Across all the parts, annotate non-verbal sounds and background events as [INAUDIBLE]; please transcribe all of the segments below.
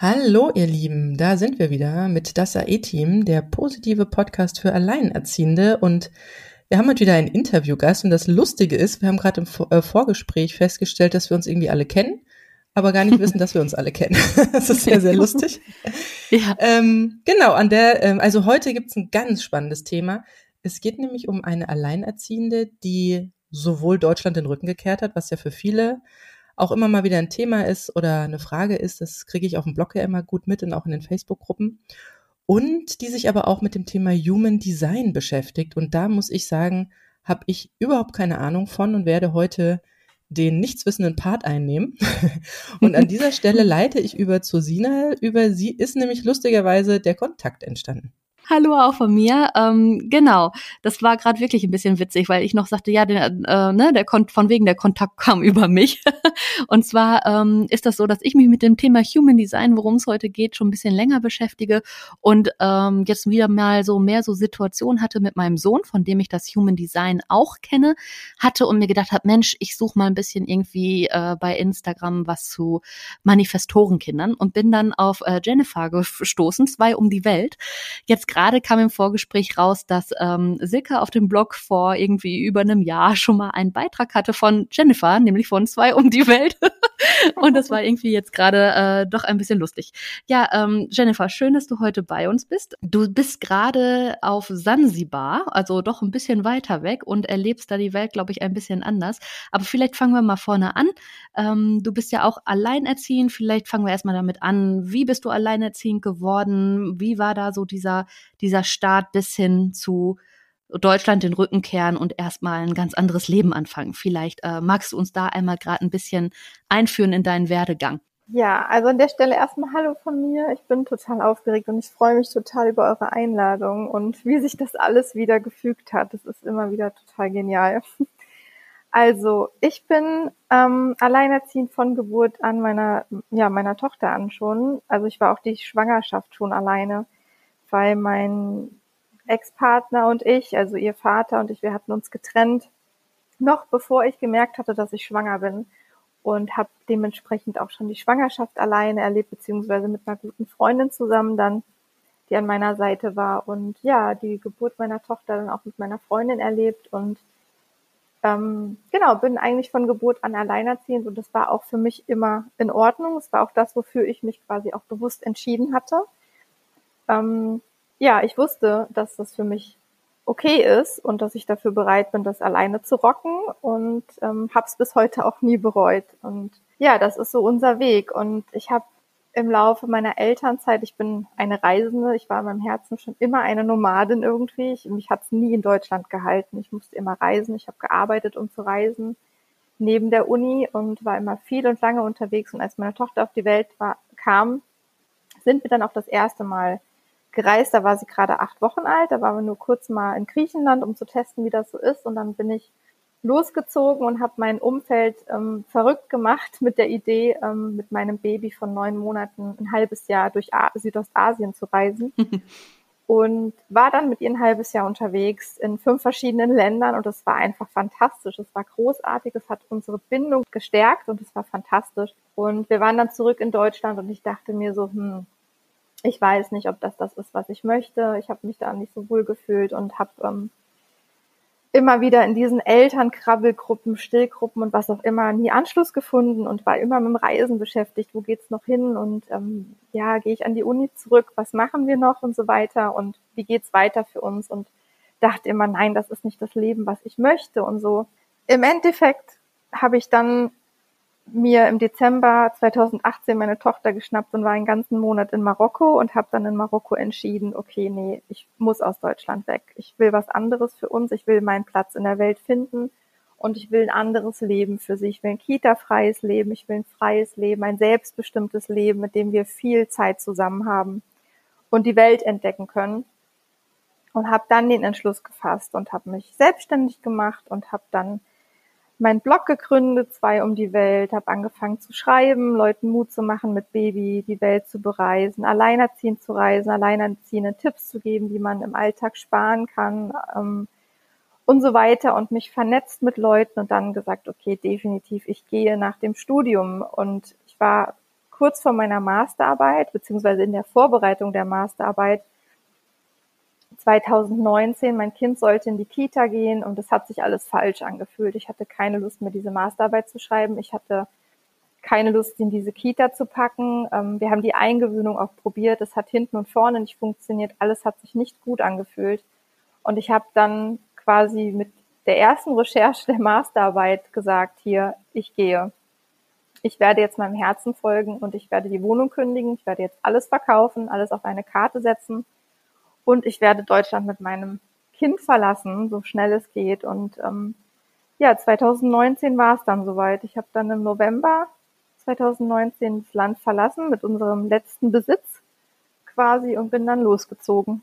Hallo, ihr Lieben, da sind wir wieder mit das AE-Team, der positive Podcast für Alleinerziehende. Und wir haben heute wieder einen Interviewgast. Und das Lustige ist, wir haben gerade im äh, Vorgespräch festgestellt, dass wir uns irgendwie alle kennen, aber gar nicht wissen, dass wir uns alle kennen. [LAUGHS] das ist sehr, sehr lustig. ja. Ähm, genau, an der, ähm, also heute gibt's ein ganz spannendes Thema. Es geht nämlich um eine Alleinerziehende, die sowohl Deutschland den Rücken gekehrt hat, was ja für viele auch immer mal wieder ein Thema ist oder eine Frage ist, das kriege ich auf dem Blog ja immer gut mit und auch in den Facebook-Gruppen. Und die sich aber auch mit dem Thema Human Design beschäftigt. Und da muss ich sagen, habe ich überhaupt keine Ahnung von und werde heute den nichtswissenden Part einnehmen. [LAUGHS] und an dieser Stelle [LAUGHS] leite ich über zu Sina. Über sie ist nämlich lustigerweise der Kontakt entstanden. Hallo auch von mir. Ähm, genau, das war gerade wirklich ein bisschen witzig, weil ich noch sagte, ja, der, äh, ne, der Kon von wegen der Kontakt [LAUGHS] kam über mich. und zwar ähm, ist das so, dass ich mich mit dem Thema Human Design, worum es heute geht, schon ein bisschen länger beschäftige und ähm, jetzt wieder mal so mehr so Situationen hatte mit meinem Sohn, von dem ich das Human Design auch kenne, hatte und mir gedacht habe, Mensch, ich suche mal ein bisschen irgendwie äh, bei Instagram was zu Manifestorenkindern und bin dann auf äh, Jennifer gestoßen, zwei um die Welt. Jetzt gerade kam im Vorgespräch raus, dass ähm, Silke auf dem Blog vor irgendwie über einem Jahr schon mal einen Beitrag hatte von Jennifer, nämlich von zwei um die Welt. [LAUGHS] Und das war irgendwie jetzt gerade äh, doch ein bisschen lustig. Ja, ähm, Jennifer, schön, dass du heute bei uns bist. Du bist gerade auf Sansibar, also doch ein bisschen weiter weg und erlebst da die Welt, glaube ich, ein bisschen anders. Aber vielleicht fangen wir mal vorne an. Ähm, du bist ja auch alleinerziehend. Vielleicht fangen wir erstmal damit an. Wie bist du alleinerziehend geworden? Wie war da so dieser dieser Start bis hin zu Deutschland den Rücken kehren und erstmal ein ganz anderes Leben anfangen. Vielleicht äh, magst du uns da einmal gerade ein bisschen einführen in deinen Werdegang. Ja, also an der Stelle erstmal Hallo von mir. Ich bin total aufgeregt und ich freue mich total über eure Einladung und wie sich das alles wieder gefügt hat. Das ist immer wieder total genial. Also ich bin ähm, alleinerziehend von Geburt an meiner, ja, meiner Tochter an schon. Also ich war auch die Schwangerschaft schon alleine weil mein Ex-Partner und ich, also ihr Vater und ich, wir hatten uns getrennt, noch bevor ich gemerkt hatte, dass ich schwanger bin und habe dementsprechend auch schon die Schwangerschaft alleine erlebt, beziehungsweise mit einer guten Freundin zusammen dann, die an meiner Seite war und ja, die Geburt meiner Tochter dann auch mit meiner Freundin erlebt und ähm, genau, bin eigentlich von Geburt an alleinerziehend und das war auch für mich immer in Ordnung. Es war auch das, wofür ich mich quasi auch bewusst entschieden hatte ähm, ja, ich wusste, dass das für mich okay ist und dass ich dafür bereit bin, das alleine zu rocken und ähm, habe es bis heute auch nie bereut. Und ja, das ist so unser Weg. Und ich habe im Laufe meiner Elternzeit, ich bin eine Reisende, ich war in meinem Herzen schon immer eine Nomadin irgendwie. Ich, mich hat es nie in Deutschland gehalten. Ich musste immer reisen. Ich habe gearbeitet, um zu reisen neben der Uni und war immer viel und lange unterwegs. Und als meine Tochter auf die Welt war, kam, sind wir dann auch das erste Mal gereist. Da war sie gerade acht Wochen alt. Da waren wir nur kurz mal in Griechenland, um zu testen, wie das so ist. Und dann bin ich losgezogen und habe mein Umfeld ähm, verrückt gemacht mit der Idee, ähm, mit meinem Baby von neun Monaten ein halbes Jahr durch A Südostasien zu reisen. [LAUGHS] und war dann mit ihr ein halbes Jahr unterwegs in fünf verschiedenen Ländern und es war einfach fantastisch. Es war großartig, es hat unsere Bindung gestärkt und es war fantastisch. Und wir waren dann zurück in Deutschland und ich dachte mir so, hm, ich weiß nicht, ob das das ist, was ich möchte. Ich habe mich da nicht so wohl gefühlt und habe ähm, immer wieder in diesen Elternkrabbelgruppen, Stillgruppen und was auch immer nie Anschluss gefunden und war immer mit dem Reisen beschäftigt. Wo geht's noch hin? Und ähm, ja, gehe ich an die Uni zurück? Was machen wir noch und so weiter? Und wie geht's weiter für uns? Und dachte immer, nein, das ist nicht das Leben, was ich möchte und so. Im Endeffekt habe ich dann mir im Dezember 2018 meine Tochter geschnappt und war einen ganzen Monat in Marokko und habe dann in Marokko entschieden, okay, nee, ich muss aus Deutschland weg. Ich will was anderes für uns, ich will meinen Platz in der Welt finden und ich will ein anderes Leben für sie. Ich will ein Kita-freies Leben, ich will ein freies Leben, ein selbstbestimmtes Leben, mit dem wir viel Zeit zusammen haben und die Welt entdecken können. Und habe dann den Entschluss gefasst und habe mich selbstständig gemacht und habe dann meinen Blog gegründet, zwei um die Welt, habe angefangen zu schreiben, Leuten Mut zu machen, mit Baby die Welt zu bereisen, alleinerziehend zu reisen, alleinerziehende Tipps zu geben, wie man im Alltag sparen kann ähm, und so weiter und mich vernetzt mit Leuten und dann gesagt, okay, definitiv, ich gehe nach dem Studium. Und ich war kurz vor meiner Masterarbeit, beziehungsweise in der Vorbereitung der Masterarbeit 2019, mein Kind sollte in die Kita gehen und es hat sich alles falsch angefühlt. Ich hatte keine Lust mehr, diese Masterarbeit zu schreiben. Ich hatte keine Lust, in diese Kita zu packen. Ähm, wir haben die Eingewöhnung auch probiert. Es hat hinten und vorne nicht funktioniert. Alles hat sich nicht gut angefühlt. Und ich habe dann quasi mit der ersten Recherche der Masterarbeit gesagt, hier, ich gehe. Ich werde jetzt meinem Herzen folgen und ich werde die Wohnung kündigen. Ich werde jetzt alles verkaufen, alles auf eine Karte setzen und ich werde Deutschland mit meinem Kind verlassen, so schnell es geht. Und ähm, ja, 2019 war es dann soweit. Ich habe dann im November 2019 das Land verlassen mit unserem letzten Besitz quasi und bin dann losgezogen.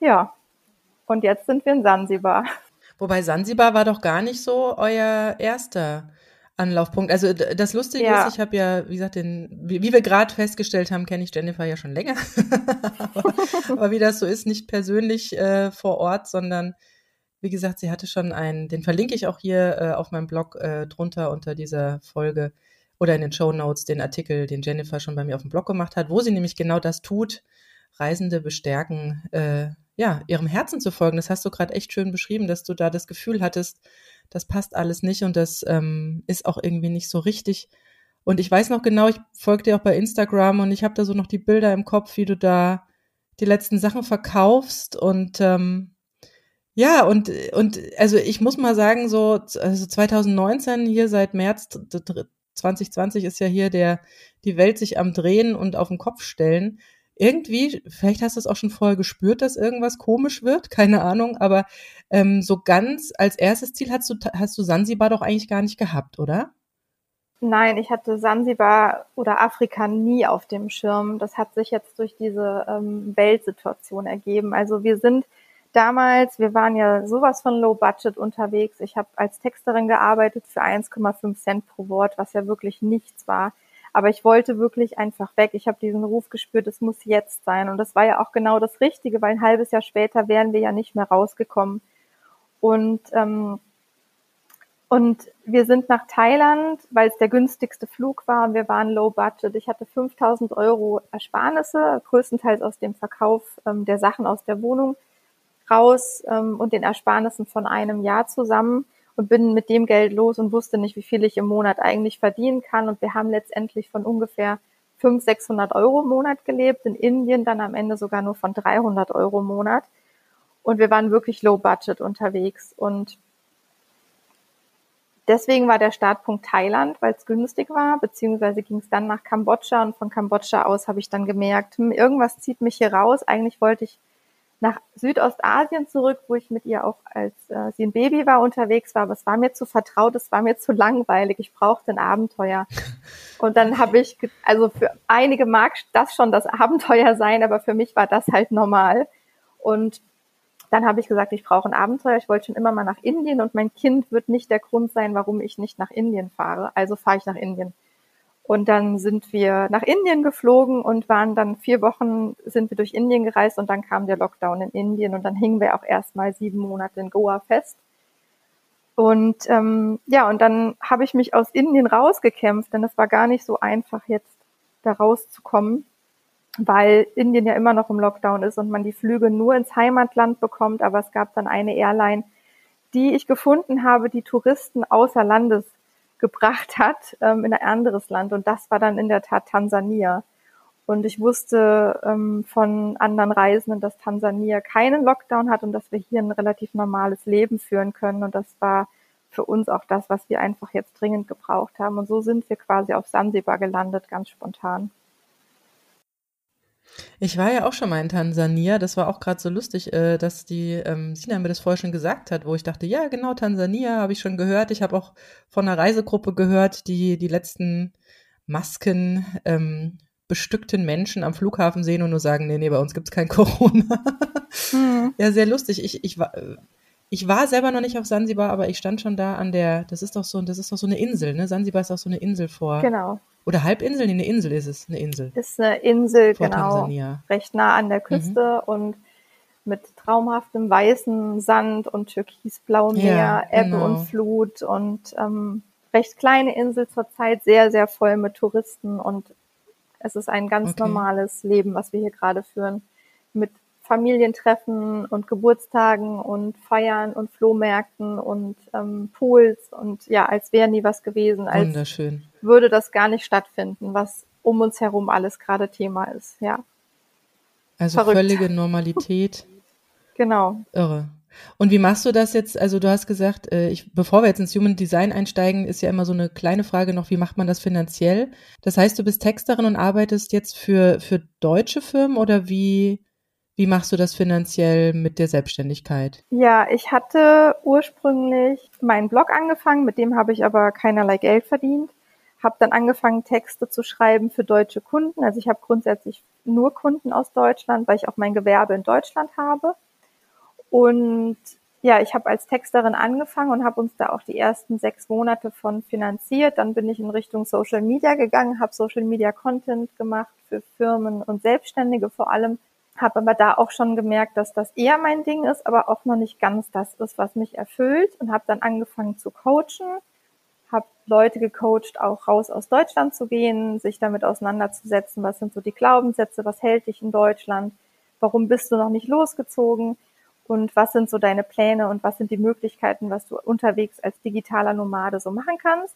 Ja, und jetzt sind wir in Sansibar. Wobei Sansibar war doch gar nicht so euer erster Anlaufpunkt. Also das Lustige ja. ist, ich habe ja, wie gesagt, den, wie, wie wir gerade festgestellt haben, kenne ich Jennifer ja schon länger. [LAUGHS] aber, aber, wie das so ist, nicht persönlich äh, vor Ort, sondern wie gesagt, sie hatte schon einen, den verlinke ich auch hier äh, auf meinem Blog äh, drunter unter dieser Folge oder in den Show Notes den Artikel, den Jennifer schon bei mir auf dem Blog gemacht hat, wo sie nämlich genau das tut, Reisende bestärken, äh, ja, ihrem Herzen zu folgen. Das hast du gerade echt schön beschrieben, dass du da das Gefühl hattest, das passt alles nicht und das ähm, ist auch irgendwie nicht so richtig. Und ich weiß noch genau, ich folge dir auch bei Instagram und ich habe da so noch die Bilder im Kopf, wie du da die letzten Sachen verkaufst und ähm, ja, und, und also ich muss mal sagen, so also 2019 hier seit März 2020 ist ja hier der die Welt sich am Drehen und auf den Kopf stellen irgendwie, vielleicht hast du es auch schon vorher gespürt, dass irgendwas komisch wird, keine Ahnung, aber ähm, so ganz als erstes Ziel hast du, hast du Sansibar doch eigentlich gar nicht gehabt, oder? Nein, ich hatte Sansibar oder Afrika nie auf dem Schirm. Das hat sich jetzt durch diese ähm, Weltsituation ergeben. Also wir sind damals, wir waren ja sowas von Low Budget unterwegs. Ich habe als Texterin gearbeitet für 1,5 Cent pro Wort, was ja wirklich nichts war. Aber ich wollte wirklich einfach weg. Ich habe diesen Ruf gespürt, es muss jetzt sein. Und das war ja auch genau das Richtige, weil ein halbes Jahr später wären wir ja nicht mehr rausgekommen. Und, ähm, und wir sind nach Thailand, weil es der günstigste Flug war und wir waren low budget. Ich hatte 5000 Euro Ersparnisse, größtenteils aus dem Verkauf ähm, der Sachen aus der Wohnung raus ähm, und den Ersparnissen von einem Jahr zusammen und bin mit dem Geld los und wusste nicht, wie viel ich im Monat eigentlich verdienen kann. Und wir haben letztendlich von ungefähr 500, 600 Euro im Monat gelebt, in Indien dann am Ende sogar nur von 300 Euro im Monat. Und wir waren wirklich low budget unterwegs. Und deswegen war der Startpunkt Thailand, weil es günstig war, beziehungsweise ging es dann nach Kambodscha und von Kambodscha aus habe ich dann gemerkt, hm, irgendwas zieht mich hier raus. Eigentlich wollte ich nach Südostasien zurück, wo ich mit ihr auch als äh, sie ein Baby war unterwegs war, aber es war mir zu vertraut, es war mir zu langweilig, ich brauchte ein Abenteuer. [LAUGHS] Und dann habe ich, also für einige mag das schon das Abenteuer sein, aber für mich war das halt normal. Und dann habe ich gesagt, ich brauche ein Abenteuer. Ich wollte schon immer mal nach Indien und mein Kind wird nicht der Grund sein, warum ich nicht nach Indien fahre. Also fahre ich nach Indien. Und dann sind wir nach Indien geflogen und waren dann vier Wochen, sind wir durch Indien gereist und dann kam der Lockdown in Indien und dann hingen wir auch erstmal sieben Monate in Goa fest. Und ähm, ja, und dann habe ich mich aus Indien rausgekämpft, denn es war gar nicht so einfach, jetzt da rauszukommen, weil Indien ja immer noch im Lockdown ist und man die Flüge nur ins Heimatland bekommt. Aber es gab dann eine Airline, die ich gefunden habe, die Touristen außer Landes gebracht hat ähm, in ein anderes Land. Und das war dann in der Tat Tansania. Und ich wusste ähm, von anderen Reisenden, dass Tansania keinen Lockdown hat und dass wir hier ein relativ normales Leben führen können. Und das war für uns auch das, was wir einfach jetzt dringend gebraucht haben. Und so sind wir quasi auf Sansibar gelandet, ganz spontan. Ich war ja auch schon mal in Tansania. Das war auch gerade so lustig, äh, dass die ähm, Sina mir das vorher schon gesagt hat, wo ich dachte, ja, genau, Tansania habe ich schon gehört. Ich habe auch von einer Reisegruppe gehört, die die letzten Masken ähm, bestückten Menschen am Flughafen sehen und nur sagen, nee, nee, bei uns gibt's kein [LAUGHS] Corona. Hm. Ja, sehr lustig. Ich, ich war. Ich war selber noch nicht auf Sansibar, aber ich stand schon da an der, das ist doch so, das ist doch so eine Insel, ne? Sansibar ist auch so eine Insel vor. Genau. Oder Halbinsel? Nee, eine Insel ist es, eine Insel. Ist eine Insel, Vor genau. Tansania. Recht nah an der Küste mhm. und mit traumhaftem weißen Sand und türkisblauem Meer, ja, Ebbe genau. und Flut und ähm, recht kleine Insel zurzeit, sehr, sehr voll mit Touristen und es ist ein ganz okay. normales Leben, was wir hier gerade führen. Mit Familientreffen und Geburtstagen und Feiern und Flohmärkten und ähm, Pools und ja, als wäre nie was gewesen, als Wunderschön. würde das gar nicht stattfinden, was um uns herum alles gerade Thema ist, ja. Also Verrückt. völlige Normalität. genau. Irre. Und wie machst du das jetzt? Also du hast gesagt, äh, ich, bevor wir jetzt ins Human Design einsteigen, ist ja immer so eine kleine Frage noch, wie macht man das finanziell? Das heißt, du bist Texterin und arbeitest jetzt für, für deutsche Firmen oder wie, wie machst du das finanziell mit der Selbstständigkeit? Ja, ich hatte ursprünglich meinen Blog angefangen, mit dem habe ich aber keinerlei Geld verdient. Habe dann angefangen, Texte zu schreiben für deutsche Kunden. Also ich habe grundsätzlich nur Kunden aus Deutschland, weil ich auch mein Gewerbe in Deutschland habe. Und ja, ich habe als Texterin angefangen und habe uns da auch die ersten sechs Monate von finanziert. Dann bin ich in Richtung Social Media gegangen, habe Social Media Content gemacht für Firmen und Selbstständige vor allem. Habe aber da auch schon gemerkt, dass das eher mein Ding ist, aber auch noch nicht ganz das ist, was mich erfüllt. Und habe dann angefangen zu coachen, habe Leute gecoacht, auch raus aus Deutschland zu gehen, sich damit auseinanderzusetzen, was sind so die Glaubenssätze, was hält dich in Deutschland, warum bist du noch nicht losgezogen? Und was sind so deine Pläne? Und was sind die Möglichkeiten, was du unterwegs als digitaler Nomade so machen kannst.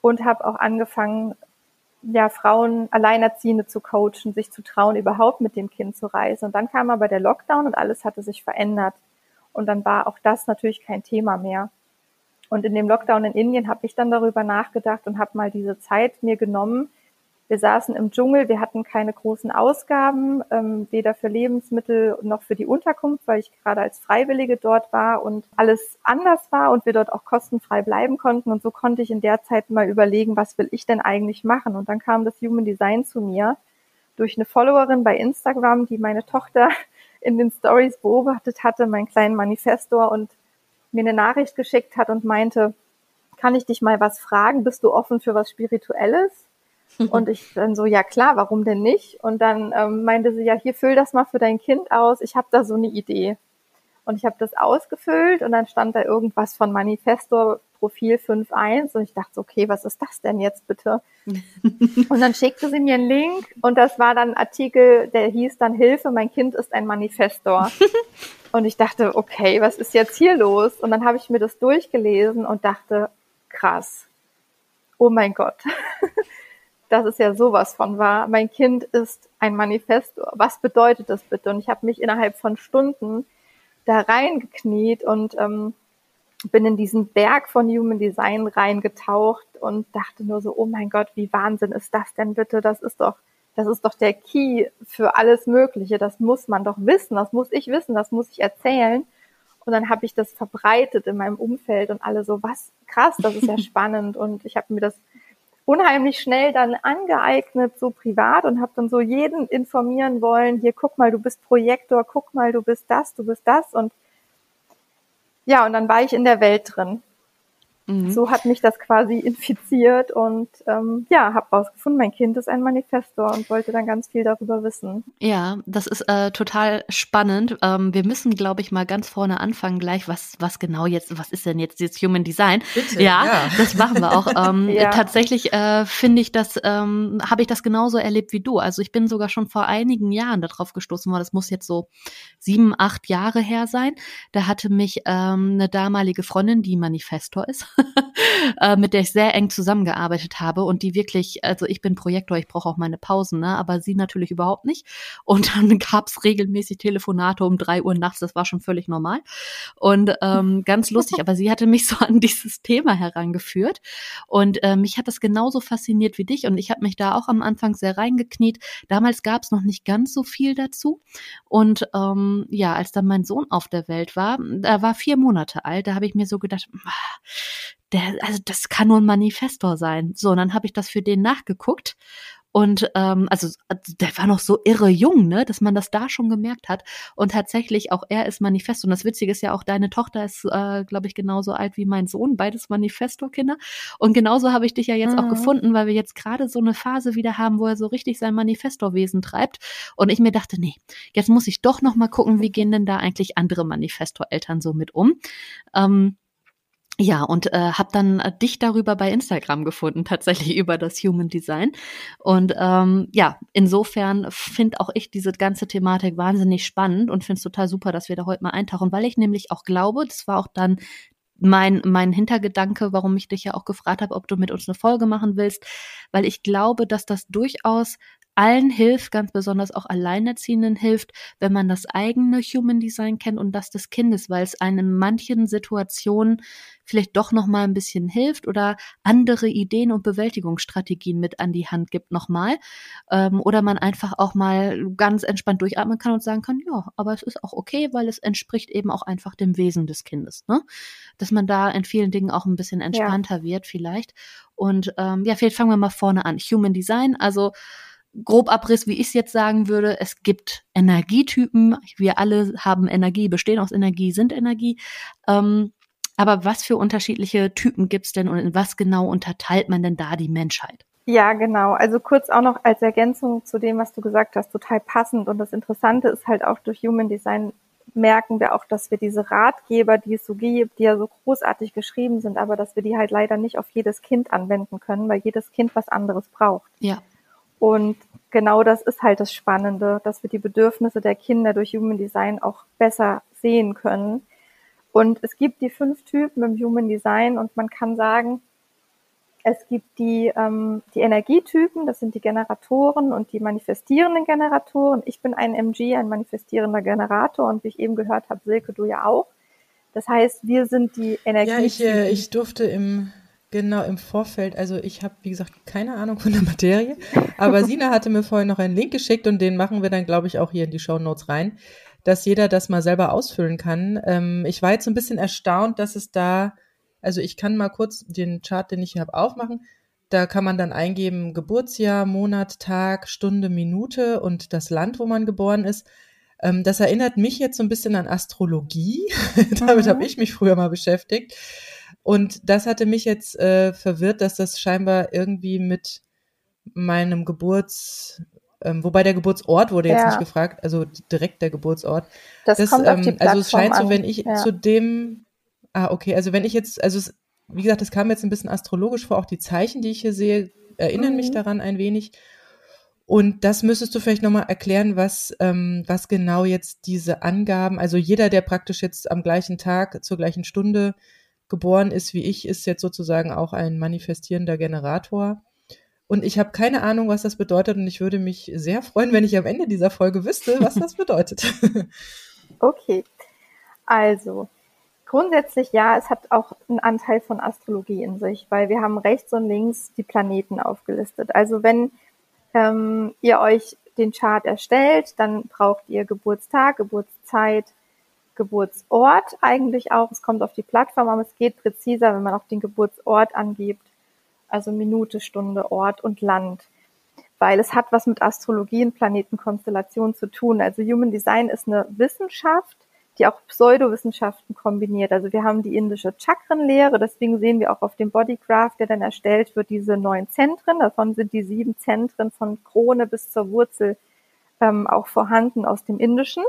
Und habe auch angefangen, ja, Frauen, Alleinerziehende zu coachen, sich zu trauen, überhaupt mit dem Kind zu reisen. Und dann kam aber der Lockdown und alles hatte sich verändert. Und dann war auch das natürlich kein Thema mehr. Und in dem Lockdown in Indien habe ich dann darüber nachgedacht und habe mal diese Zeit mir genommen, wir saßen im Dschungel, wir hatten keine großen Ausgaben, ähm, weder für Lebensmittel noch für die Unterkunft, weil ich gerade als Freiwillige dort war und alles anders war und wir dort auch kostenfrei bleiben konnten. Und so konnte ich in der Zeit mal überlegen, was will ich denn eigentlich machen? Und dann kam das Human Design zu mir durch eine Followerin bei Instagram, die meine Tochter [LAUGHS] in den Stories beobachtet hatte, meinen kleinen Manifestor und mir eine Nachricht geschickt hat und meinte, kann ich dich mal was fragen? Bist du offen für was Spirituelles? Und ich dann so, ja klar, warum denn nicht? Und dann ähm, meinte sie, ja, hier füll das mal für dein Kind aus. Ich habe da so eine Idee. Und ich habe das ausgefüllt und dann stand da irgendwas von Manifestor Profil 5.1 und ich dachte, okay, was ist das denn jetzt bitte? [LAUGHS] und dann schickte sie mir einen Link und das war dann ein Artikel, der hieß dann Hilfe, mein Kind ist ein Manifestor. [LAUGHS] und ich dachte, okay, was ist jetzt hier los? Und dann habe ich mir das durchgelesen und dachte, krass. Oh mein Gott [LAUGHS] dass es ja sowas von war. Mein Kind ist ein Manifestor. Was bedeutet das bitte? Und ich habe mich innerhalb von Stunden da reingekniet und ähm, bin in diesen Berg von Human Design reingetaucht und dachte nur so, oh mein Gott, wie Wahnsinn ist das denn bitte? Das ist doch, das ist doch der Key für alles Mögliche. Das muss man doch wissen, das muss ich wissen, das muss ich erzählen. Und dann habe ich das verbreitet in meinem Umfeld und alle so, was krass, das ist ja [LAUGHS] spannend. Und ich habe mir das unheimlich schnell dann angeeignet, so privat und habe dann so jeden informieren wollen, hier guck mal, du bist Projektor, guck mal, du bist das, du bist das und ja, und dann war ich in der Welt drin. Mhm. So hat mich das quasi [LAUGHS] infiziert und ähm, ja, habe rausgefunden, mein Kind ist ein Manifestor und wollte dann ganz viel darüber wissen. Ja, das ist äh, total spannend. Ähm, wir müssen, glaube ich, mal ganz vorne anfangen gleich, was was genau jetzt, was ist denn jetzt jetzt Human Design? Bitte, ja, ja, [LAUGHS] das machen wir auch. Ähm, [LAUGHS] ja. Tatsächlich äh, finde ich das, ähm, habe ich das genauso erlebt wie du. Also ich bin sogar schon vor einigen Jahren darauf gestoßen, weil das muss jetzt so sieben, acht Jahre her sein. Da hatte mich ähm, eine damalige Freundin, die Manifestor ist, [LAUGHS] mit der ich sehr eng zusammengearbeitet habe und die wirklich, also ich bin Projektor, ich brauche auch meine Pausen, ne? aber sie natürlich überhaupt nicht. [LAUGHS] Und dann gab's regelmäßig Telefonate um drei Uhr nachts, das war schon völlig normal. Und ähm, [LAUGHS] ganz lustig, aber sie hatte mich so an dieses Thema herangeführt. Und äh, mich hat das genauso fasziniert wie dich und ich habe mich da auch am Anfang sehr reingekniet. Damals gab's noch nicht ganz so viel dazu. Und ähm, ja, als dann mein Sohn auf der Welt war, er war vier Monate alt, da habe ich mir so gedacht, der, also das kann nur ein Manifestor sein. So, und dann habe ich das für den nachgeguckt. Und ähm, also der war noch so irre jung, ne, dass man das da schon gemerkt hat. Und tatsächlich auch er ist Manifestor. Und das Witzige ist ja auch, deine Tochter ist, äh, glaube ich, genauso alt wie mein Sohn, beides Manifestor-Kinder. Und genauso habe ich dich ja jetzt mhm. auch gefunden, weil wir jetzt gerade so eine Phase wieder haben, wo er so richtig sein Manifestorwesen treibt. Und ich mir dachte, nee, jetzt muss ich doch noch mal gucken, wie gehen denn da eigentlich andere Manifestor-Eltern so mit um. Ähm, ja, und äh, habe dann äh, dich darüber bei Instagram gefunden, tatsächlich [LAUGHS] über das Human Design. Und ähm, ja, insofern finde auch ich diese ganze Thematik wahnsinnig spannend und finde es total super, dass wir da heute mal eintauchen, weil ich nämlich auch glaube, das war auch dann mein, mein Hintergedanke, warum ich dich ja auch gefragt habe, ob du mit uns eine Folge machen willst, weil ich glaube, dass das durchaus allen hilft, ganz besonders auch Alleinerziehenden hilft, wenn man das eigene Human Design kennt und das des Kindes, weil es einem in manchen Situationen vielleicht doch noch mal ein bisschen hilft oder andere Ideen und Bewältigungsstrategien mit an die Hand gibt nochmal ähm, oder man einfach auch mal ganz entspannt durchatmen kann und sagen kann, ja, aber es ist auch okay, weil es entspricht eben auch einfach dem Wesen des Kindes, ne? Dass man da in vielen Dingen auch ein bisschen entspannter ja. wird vielleicht und ähm, ja, vielleicht fangen wir mal vorne an. Human Design, also Grobabriss, wie ich es jetzt sagen würde, es gibt Energietypen. Wir alle haben Energie, bestehen aus Energie, sind Energie. Ähm, aber was für unterschiedliche Typen gibt's denn und in was genau unterteilt man denn da die Menschheit? Ja, genau. Also kurz auch noch als Ergänzung zu dem, was du gesagt hast, total passend. Und das Interessante ist halt auch durch Human Design merken wir auch, dass wir diese Ratgeber, die es so gibt, die ja so großartig geschrieben sind, aber dass wir die halt leider nicht auf jedes Kind anwenden können, weil jedes Kind was anderes braucht. Ja. Und genau das ist halt das Spannende, dass wir die Bedürfnisse der Kinder durch Human Design auch besser sehen können. Und es gibt die fünf Typen im Human Design und man kann sagen, es gibt die, ähm, die Energietypen, das sind die Generatoren und die manifestierenden Generatoren. Ich bin ein MG, ein manifestierender Generator und wie ich eben gehört habe, Silke, du ja auch. Das heißt, wir sind die Energietypen. Ja, ich, äh, ich durfte im Genau, im Vorfeld. Also ich habe, wie gesagt, keine Ahnung von der Materie. Aber [LAUGHS] Sina hatte mir vorhin noch einen Link geschickt und den machen wir dann, glaube ich, auch hier in die Show Notes rein, dass jeder das mal selber ausfüllen kann. Ähm, ich war jetzt ein bisschen erstaunt, dass es da, also ich kann mal kurz den Chart, den ich hier habe, aufmachen. Da kann man dann eingeben Geburtsjahr, Monat, Tag, Stunde, Minute und das Land, wo man geboren ist. Ähm, das erinnert mich jetzt so ein bisschen an Astrologie. [LAUGHS] Damit mhm. habe ich mich früher mal beschäftigt. Und das hatte mich jetzt äh, verwirrt, dass das scheinbar irgendwie mit meinem Geburts, ähm, wobei der Geburtsort wurde jetzt ja. nicht gefragt, also direkt der Geburtsort. Das, das kommt ähm, auf die Also es scheint so, wenn ich ja. zu dem, ah okay, also wenn ich jetzt, also es, wie gesagt, das kam jetzt ein bisschen astrologisch vor, auch die Zeichen, die ich hier sehe, erinnern mhm. mich daran ein wenig. Und das müsstest du vielleicht nochmal erklären, was, ähm, was genau jetzt diese Angaben, also jeder, der praktisch jetzt am gleichen Tag zur gleichen Stunde geboren ist wie ich, ist jetzt sozusagen auch ein manifestierender Generator. Und ich habe keine Ahnung, was das bedeutet. Und ich würde mich sehr freuen, wenn ich am Ende dieser Folge wüsste, was das [LAUGHS] bedeutet. okay. Also, grundsätzlich ja, es hat auch einen Anteil von Astrologie in sich, weil wir haben rechts und links die Planeten aufgelistet. Also, wenn ähm, ihr euch den Chart erstellt, dann braucht ihr Geburtstag, Geburtszeit, Geburtsort eigentlich auch. Es kommt auf die Plattform, aber es geht präziser, wenn man auch den Geburtsort angibt. Also Minute, Stunde, Ort und Land. Weil es hat was mit Astrologie und Planetenkonstellation zu tun. Also Human Design ist eine Wissenschaft, die auch Pseudowissenschaften kombiniert. Also wir haben die indische Chakrenlehre, deswegen sehen wir auch auf dem Bodygraph, der dann erstellt wird, diese neun Zentren. Davon sind die sieben Zentren von Krone bis zur Wurzel ähm, auch vorhanden aus dem Indischen.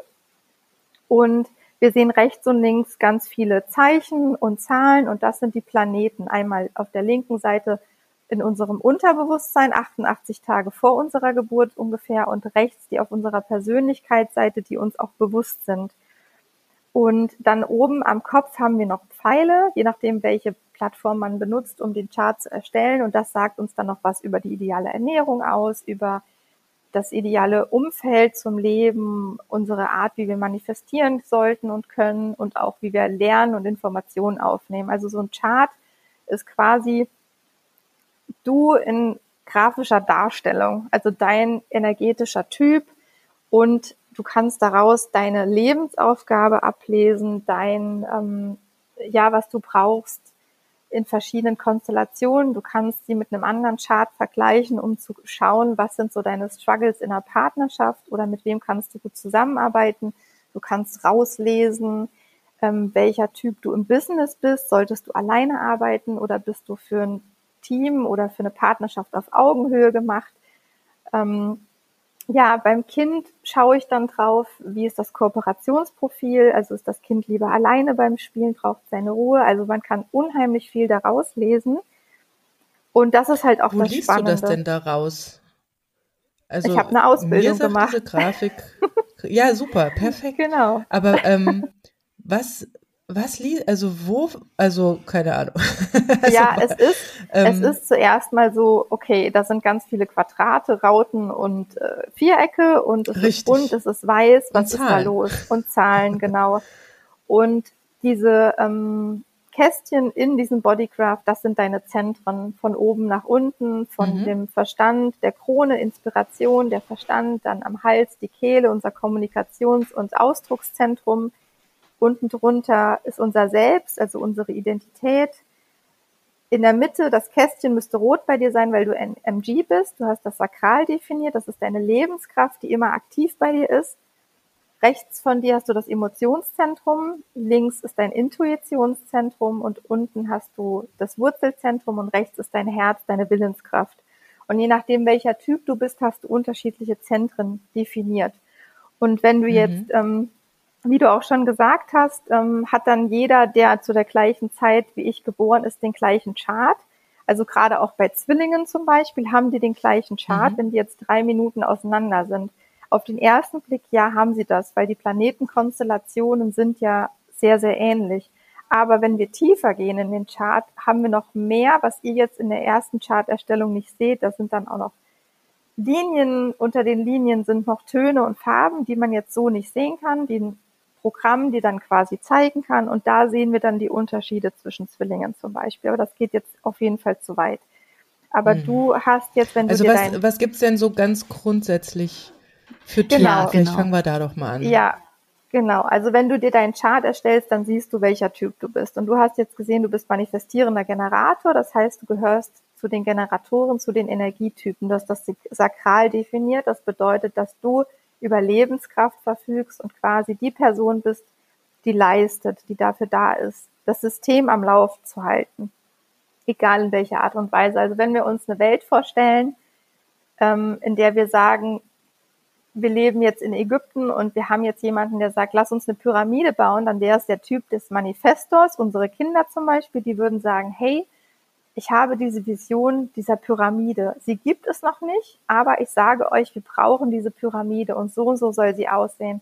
Und wir sehen rechts und links ganz viele Zeichen und Zahlen und das sind die Planeten. Einmal auf der linken Seite in unserem Unterbewusstsein, 88 Tage vor unserer Geburt ungefähr, und rechts die auf unserer Persönlichkeitsseite, die uns auch bewusst sind. Und dann oben am Kopf haben wir noch Pfeile, je nachdem, welche Plattform man benutzt, um den Chart zu erstellen. Und das sagt uns dann noch was über die ideale Ernährung aus, über das ideale Umfeld zum Leben, unsere Art, wie wir manifestieren sollten und können und auch wie wir lernen und Informationen aufnehmen. Also so ein Chart ist quasi du in grafischer Darstellung, also dein energetischer Typ und du kannst daraus deine Lebensaufgabe ablesen, dein, ähm, ja, was du brauchst, in verschiedenen Konstellationen. Du kannst sie mit einem anderen Chart vergleichen, um zu schauen, was sind so deine Struggles in der Partnerschaft oder mit wem kannst du gut zusammenarbeiten. Du kannst rauslesen, ähm, welcher Typ du im Business bist. Solltest du alleine arbeiten oder bist du für ein Team oder für eine Partnerschaft auf Augenhöhe gemacht? Ähm, Ja, beim Kind schaue ich dann drauf, wie ist das Kooperationsprofil, also ist das Kind lieber alleine beim Spielen, braucht seine Ruhe. Also man kann unheimlich viel daraus lesen. Und das ist halt auch Wo das liest Spannende. du das denn daraus? Also, ich habe eine Ausbildung mir sagt gemacht. Diese Grafik. [LAUGHS] ja, super, perfekt. Genau. Aber ähm, was, was liest, also wo, also keine Ahnung. [LAUGHS] also, ja, es ist, ähm, es ist zuerst mal so, okay, da sind ganz viele Quadrate, Rauten und äh, Vierecke und es Richtig. ist bunt, es ist weiß, was ist da los? Und [LAUGHS] Zahlen, genau. Und diese ähm, Kästchen in diesem Bodygraph, das sind deine Zentren von oben nach unten, von Mhm. dem Verstand, der Krone, Inspiration, der Verstand, dann am Hals die Kehle, unser Kommunikations- und Ausdruckszentrum. Unten drunter ist unser Selbst, also unsere Identität. In der Mitte, das Kästchen müsste rot bei dir sein, weil du ein MG bist. Du hast das Sakral definiert. Das ist deine Lebenskraft, die immer aktiv bei dir ist. Rechts von dir hast du das Emotionszentrum, links ist dein Intuitionszentrum und unten hast du das Wurzelzentrum und rechts ist dein Herz, deine Willenskraft. Und je nachdem, welcher Typ du bist, hast du unterschiedliche Zentren definiert. Und wenn du Mhm. jetzt, ähm, wie du auch schon gesagt hast, ähm, hat dann jeder, der zu der gleichen Zeit wie ich geboren ist, den gleichen Chart. Also gerade auch bei Zwillingen zum Beispiel haben die den gleichen Chart, Mhm. wenn die jetzt drei Minuten auseinander sind. Auf den ersten Blick, ja, haben sie das, weil die Planetenkonstellationen sind ja sehr, sehr ähnlich. Aber wenn wir tiefer gehen in den Chart, haben wir noch mehr, was ihr jetzt in der ersten Charterstellung nicht seht. Das sind dann auch noch Linien, unter den Linien sind noch Töne und Farben, die man jetzt so nicht sehen kann, die Programm, die dann quasi zeigen kann. Und da sehen wir dann die Unterschiede zwischen Zwillingen zum Beispiel. Aber das geht jetzt auf jeden Fall zu weit. Aber Mhm. du hast jetzt, wenn Also du dir was, dein was gibt's denn so ganz grundsätzlich für Typen? Genau. Vielleicht Genau. fangen wir da doch mal an. Ja, genau. Also wenn du dir deinen Chart erstellst, dann siehst du, welcher Typ du bist. Und du hast jetzt gesehen, du bist manifestierender Generator. Das heißt, du gehörst zu den Generatoren, zu den Energietypen. Du hast das Sakral definiert. Das bedeutet, dass du über Lebenskraft verfügst und quasi die Person bist, die leistet, die dafür da ist, das System am Lauf zu halten. Egal in welcher Art und Weise. Also wenn wir uns eine Welt vorstellen, ähm, in der wir sagen, wir leben jetzt in Ägypten und wir haben jetzt jemanden, der sagt, lass uns eine Pyramide bauen, dann wäre es der Typ des Manifestors, unsere Kinder zum Beispiel, die würden sagen, hey, ich habe diese Vision dieser Pyramide. Sie gibt es noch nicht, aber ich sage euch, wir brauchen diese Pyramide und so und so soll sie aussehen.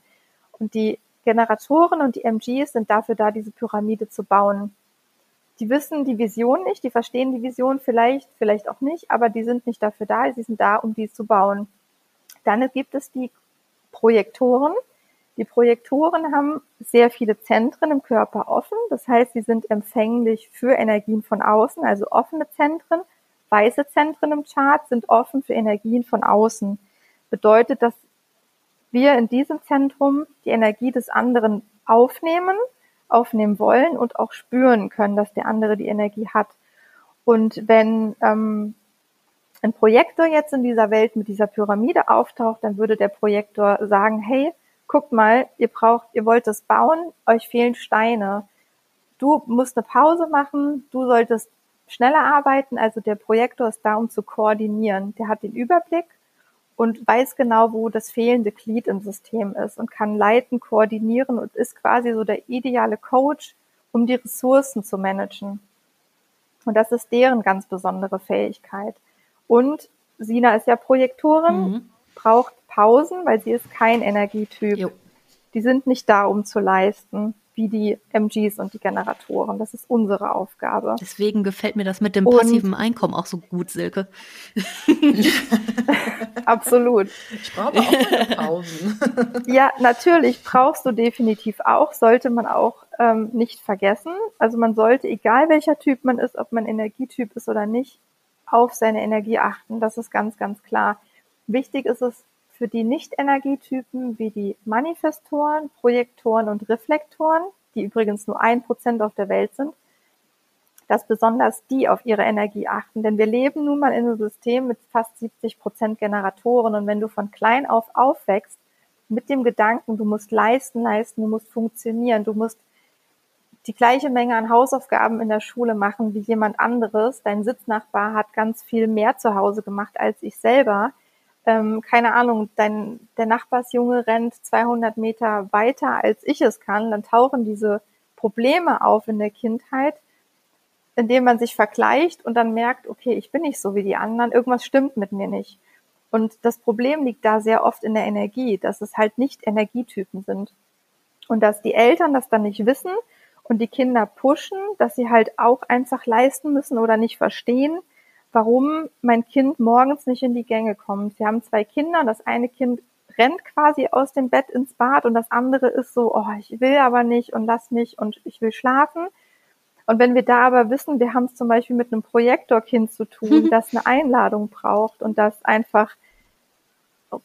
Und die Generatoren und die MGs sind dafür da, diese Pyramide zu bauen. Die wissen die Vision nicht, die verstehen die Vision vielleicht, vielleicht auch nicht, aber die sind nicht dafür da, sie sind da, um die zu bauen. Dann gibt es die Projektoren. Die Projektoren haben sehr viele Zentren im Körper offen. Das heißt, sie sind empfänglich für Energien von außen, also offene Zentren. Weiße Zentren im Chart sind offen für Energien von außen. Bedeutet, dass wir in diesem Zentrum die Energie des anderen aufnehmen, aufnehmen wollen und auch spüren können, dass der andere die Energie hat. Und wenn ähm, ein Projektor jetzt in dieser Welt mit dieser Pyramide auftaucht, dann würde der Projektor sagen, hey, guckt mal, ihr braucht, ihr wollt es bauen, euch fehlen Steine. Du musst eine Pause machen, du solltest schneller arbeiten, also der Projektor ist da, um zu koordinieren. Der hat den Überblick und weiß genau, wo das fehlende Glied im System ist und kann leiten, koordinieren und ist quasi so der ideale Coach, um die Ressourcen zu managen. Und das ist deren ganz besondere Fähigkeit. Und Sina ist ja Projektorin, Mhm. braucht Pausen, weil sie ist kein Energietyp. Jo. Die sind nicht da, um zu leisten, wie die MGs und die Generatoren. Das ist unsere Aufgabe. Deswegen gefällt mir das mit dem Und- passiven Einkommen auch so gut, Silke. [LAUGHS] Absolut. Ich brauche auch meine Pausen. [LAUGHS] Ja, natürlich brauchst du definitiv auch, sollte man auch ähm, nicht vergessen. Also man sollte, egal welcher Typ man ist, ob man Energietyp ist oder nicht, auf seine Energie achten. Das ist ganz, ganz klar. Wichtig ist es für die Nicht-Energietypen wie die Manifestoren, Projektoren und Reflektoren, die übrigens nur ein Prozent auf der Welt sind, dass besonders die auf ihre Energie achten. Denn wir leben nun mal in einem System mit fast 70 Prozent Generatoren. Und wenn du von klein auf aufwächst mit dem Gedanken, du musst leisten, leisten, du musst funktionieren, du musst die gleiche Menge an Hausaufgaben in der Schule machen wie jemand anderes. Dein Sitznachbar hat ganz viel mehr zu Hause gemacht als ich selber. Ähm, keine Ahnung, dein, der Nachbarsjunge rennt 200 Meter weiter, als ich es kann, dann tauchen diese Probleme auf in der Kindheit, indem man sich vergleicht und dann merkt, okay, ich bin nicht so wie die anderen, irgendwas stimmt mit mir nicht. Und das Problem liegt da sehr oft in der Energie, dass es halt nicht Energietypen sind. Und dass die Eltern das dann nicht wissen und die Kinder pushen, dass sie halt auch einfach leisten müssen oder nicht verstehen, warum mein Kind morgens nicht in die Gänge kommt. Wir haben zwei Kinder, das eine Kind rennt quasi aus dem Bett ins Bad und das andere ist so, oh, ich will aber nicht und lass mich und ich will schlafen. Und wenn wir da aber wissen, wir haben es zum Beispiel mit einem Projektorkind zu tun, [LAUGHS] das eine Einladung braucht und das einfach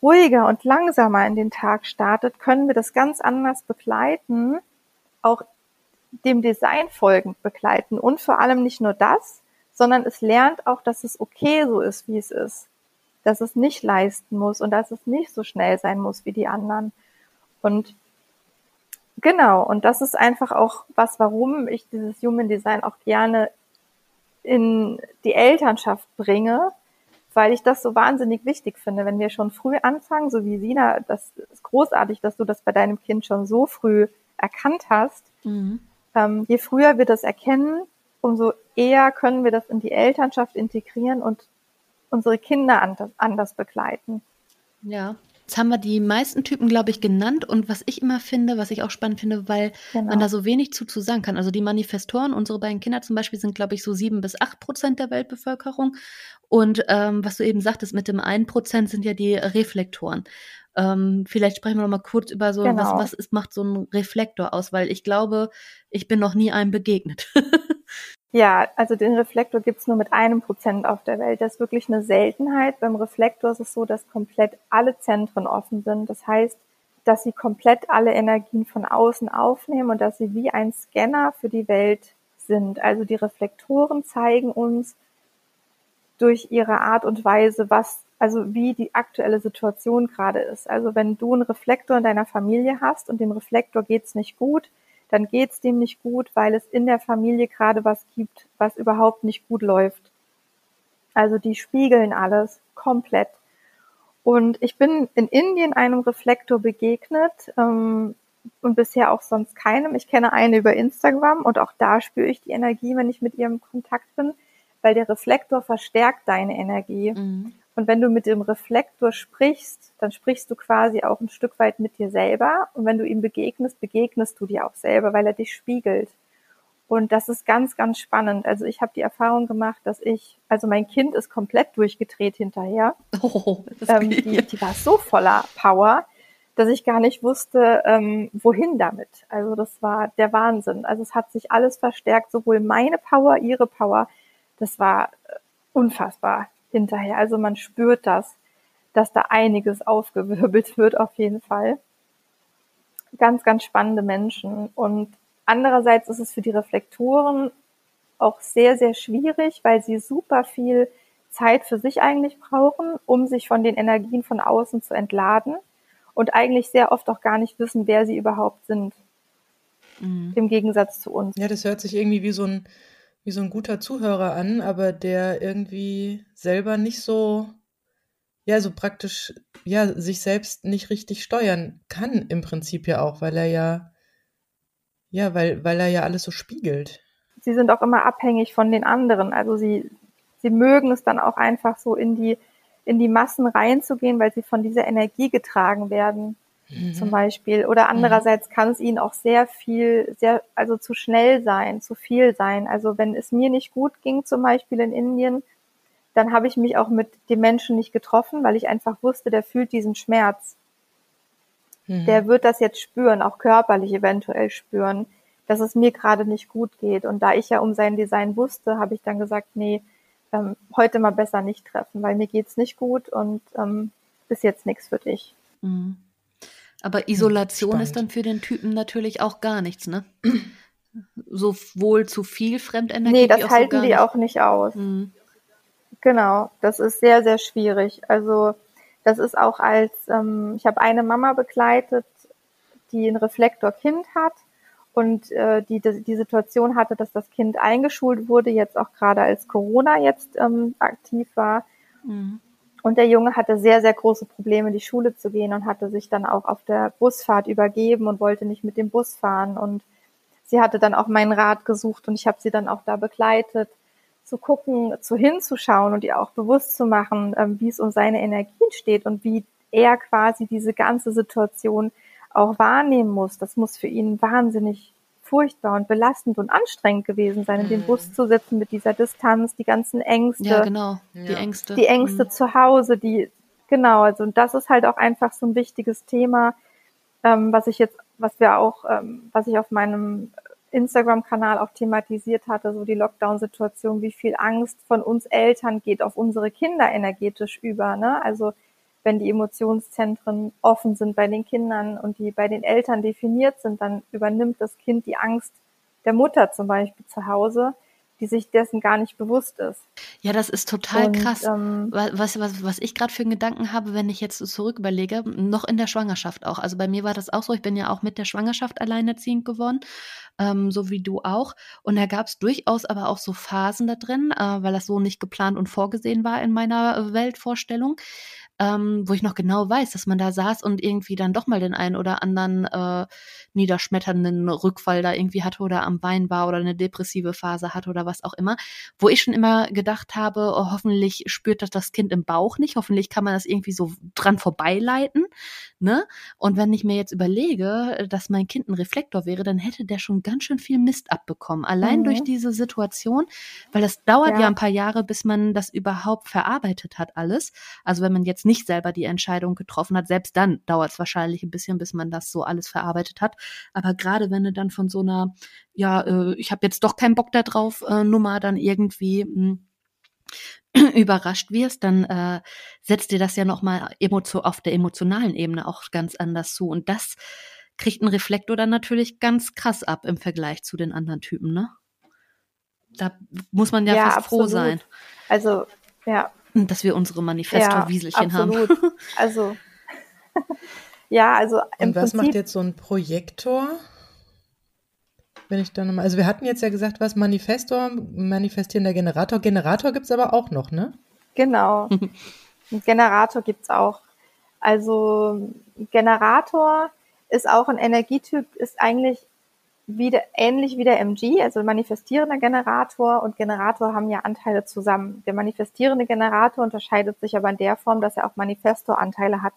ruhiger und langsamer in den Tag startet, können wir das ganz anders begleiten, auch dem Design folgend begleiten und vor allem nicht nur das, sondern es lernt auch, dass es okay so ist, wie es ist, dass es nicht leisten muss und dass es nicht so schnell sein muss wie die anderen. Und genau, und das ist einfach auch was, warum ich dieses Human Design auch gerne in die Elternschaft bringe, weil ich das so wahnsinnig wichtig finde, wenn wir schon früh anfangen, so wie Sina, das ist großartig, dass du das bei deinem Kind schon so früh erkannt hast. Mhm. Ähm, je früher wir das erkennen, umso eher können wir das in die Elternschaft integrieren und unsere Kinder anders, anders begleiten. Ja. Jetzt haben wir die meisten Typen, glaube ich, genannt. Und was ich immer finde, was ich auch spannend finde, weil genau. man da so wenig zu, zu sagen kann. Also die Manifestoren, unsere beiden Kinder zum Beispiel, sind, glaube ich, so sieben bis acht Prozent der Weltbevölkerung. Und ähm, was du eben sagtest, mit dem einen Prozent sind ja die Reflektoren. Ähm, vielleicht sprechen wir noch mal kurz über so, genau. was, was ist, macht so ein Reflektor aus, weil ich glaube, ich bin noch nie einem begegnet. [LAUGHS] Ja, also den Reflektor gibt's nur mit einem Prozent auf der Welt. Das ist wirklich eine Seltenheit. Beim Reflektor ist es so, dass komplett alle Zentren offen sind. Das heißt, dass sie komplett alle Energien von außen aufnehmen und dass sie wie ein Scanner für die Welt sind. Also die Reflektoren zeigen uns durch ihre Art und Weise, was, also wie die aktuelle Situation gerade ist. Also wenn du einen Reflektor in deiner Familie hast und dem Reflektor geht's nicht gut, dann geht's dem nicht gut, weil es in der Familie gerade was gibt, was überhaupt nicht gut läuft. Also die spiegeln alles komplett. Und ich bin in Indien einem Reflektor begegnet ähm, und bisher auch sonst keinem. Ich kenne eine über Instagram und auch da spüre ich die Energie, wenn ich mit ihr im Kontakt bin, weil der Reflektor verstärkt deine Energie. Mhm. Und wenn du mit dem Reflektor sprichst, dann sprichst du quasi auch ein Stück weit mit dir selber. Und wenn du ihm begegnest, begegnest du dir auch selber, weil er dich spiegelt. Und das ist ganz, ganz spannend. Also ich habe die Erfahrung gemacht, dass ich, also mein Kind ist komplett durchgedreht hinterher. Oh, ähm, die, die war so voller Power, dass ich gar nicht wusste, ähm, wohin damit. Also das war der Wahnsinn. Also es hat sich alles verstärkt, sowohl meine Power, ihre Power. Das war äh, unfassbar hinterher. Also man spürt das, dass da einiges aufgewirbelt [LAUGHS] wird auf jeden Fall. Ganz, ganz spannende Menschen. Und andererseits ist es für die Reflektoren auch sehr, sehr schwierig, weil sie super viel Zeit für sich eigentlich brauchen, um sich von den Energien von außen zu entladen und eigentlich sehr oft auch gar nicht wissen, wer sie überhaupt sind. Mhm. Im Gegensatz zu uns. Ja, das hört sich irgendwie wie so ein wie so ein guter Zuhörer an, aber der irgendwie selber nicht so, ja, so praktisch, ja, sich selbst nicht richtig steuern kann im Prinzip ja auch, weil er ja, ja, weil, weil er ja alles so spiegelt. Sie sind auch immer abhängig von den anderen. Also sie, sie mögen es dann auch einfach so in die, in die Massen reinzugehen, weil sie von dieser Energie getragen werden mhm. zum Beispiel. Oder andererseits kann es ihnen auch sehr viel, sehr, also zu schnell sein, zu viel sein. Also wenn es mir nicht gut ging, zum Beispiel in Indien, dann habe ich mich auch mit dem Menschen nicht getroffen, weil ich einfach wusste, der fühlt diesen Schmerz. Mhm. Der wird das jetzt spüren, auch körperlich eventuell spüren, dass es mir gerade nicht gut geht. Und da ich ja um sein Design wusste, habe ich dann gesagt, nee, ähm, heute mal besser nicht treffen, weil mir geht's nicht gut und ähm, ist jetzt nichts für dich. Mhm. Aber Isolation Spannend. ist dann für den Typen natürlich auch gar nichts, ne? Sowohl zu viel Fremdenergie. Nee, das halten so die nicht. auch nicht aus. Mhm. Genau, das ist sehr, sehr schwierig. Also das ist auch als, ähm, ich habe eine Mama begleitet, die ein Reflektorkind hat und äh, die, die die Situation hatte, dass das Kind eingeschult wurde, jetzt auch gerade als Corona jetzt ähm, aktiv war. Mhm. Und der Junge hatte sehr, sehr große Probleme, die Schule zu gehen und hatte sich dann auch auf der Busfahrt übergeben und wollte nicht mit dem Bus fahren. Und sie hatte dann auch meinen Rat gesucht und ich habe sie dann auch da begleitet, zu gucken, zu hinzuschauen und ihr auch bewusst zu machen, ähm, wie es um seine Energien steht und wie er quasi diese ganze Situation auch wahrnehmen muss. Das muss für ihn wahnsinnig furchtbar und belastend und anstrengend gewesen sein, in den Bus mhm. zu sitzen mit dieser Distanz, die ganzen Ängste. Ja, genau, die Ängste. Die Ängste mhm. zu Hause, die, genau, also und das ist halt auch einfach so ein wichtiges Thema, ähm, was ich jetzt, was wir auch, ähm, was ich auf meinem Instagram-Kanal auch thematisiert hatte, so die Lockdown-Situation, wie viel Angst von uns Eltern geht auf unsere Kinder energetisch über, ne? Also wenn die Emotionszentren offen sind bei den Kindern und die bei den Eltern definiert sind, dann übernimmt das Kind die Angst der Mutter zum Beispiel zu Hause, die sich dessen gar nicht bewusst ist. Ja, das ist total und, krass. Ähm, was, was, was ich gerade für einen Gedanken habe, wenn ich jetzt zurück überlege, noch in der Schwangerschaft auch. Also bei mir war das auch so, ich bin ja auch mit der Schwangerschaft alleinerziehend geworden, ähm, so wie du auch. Und da gab es durchaus aber auch so Phasen da drin, äh, weil das so nicht geplant und vorgesehen war in meiner Weltvorstellung ähm, wo ich noch genau weiß, dass man da saß und irgendwie dann doch mal den einen oder anderen äh, niederschmetternden Rückfall da irgendwie hatte oder am Bein war oder eine depressive Phase hatte oder was auch immer, wo ich schon immer gedacht habe, oh, hoffentlich spürt das das Kind im Bauch nicht, hoffentlich kann man das irgendwie so dran vorbeileiten, ne? Und wenn ich mir jetzt überlege, dass mein Kind ein Reflektor wäre, dann hätte der schon ganz schön viel Mist abbekommen, allein mhm. durch diese Situation, weil das dauert ja. ja ein paar Jahre, bis man das überhaupt verarbeitet hat alles. Also wenn man jetzt nicht selber die Entscheidung getroffen hat, selbst dann dauert es wahrscheinlich ein bisschen, bis man das so alles verarbeitet hat. Aber gerade wenn du dann von so einer, ja, äh, ich habe jetzt doch keinen Bock da drauf, äh, Nummer dann irgendwie mh, hm, [CLEARS THROAT] überrascht wirst, dann äh, setzt dir das ja nochmal auf der emotionalen Ebene auch ganz anders zu. Und das kriegt ein Reflektor dann natürlich ganz krass ab im Vergleich zu den anderen Typen, ne? Da muss man ja, ja fast absolut. froh sein. Also, ja, dass wir unsere Manifesto-Wieselchen ja, haben. [LAUGHS] Also, [LAUGHS] ja, also. Und was Prinzip, macht jetzt so ein Projektor? Wenn ich dann nochmal, also wir hatten jetzt ja gesagt, was Manifestor, manifestierender Generator. Generator gibt es aber auch noch, ne? Genau. [LAUGHS] ein Generator gibt es auch. Also Generator ist auch ein Energietyp, ist eigentlich wieder, ähnlich wie der MG, also manifestierender Generator und Generator haben ja Anteile zusammen. Der manifestierende Generator unterscheidet sich aber in der Form, dass er auch Manifesto-Anteile hat.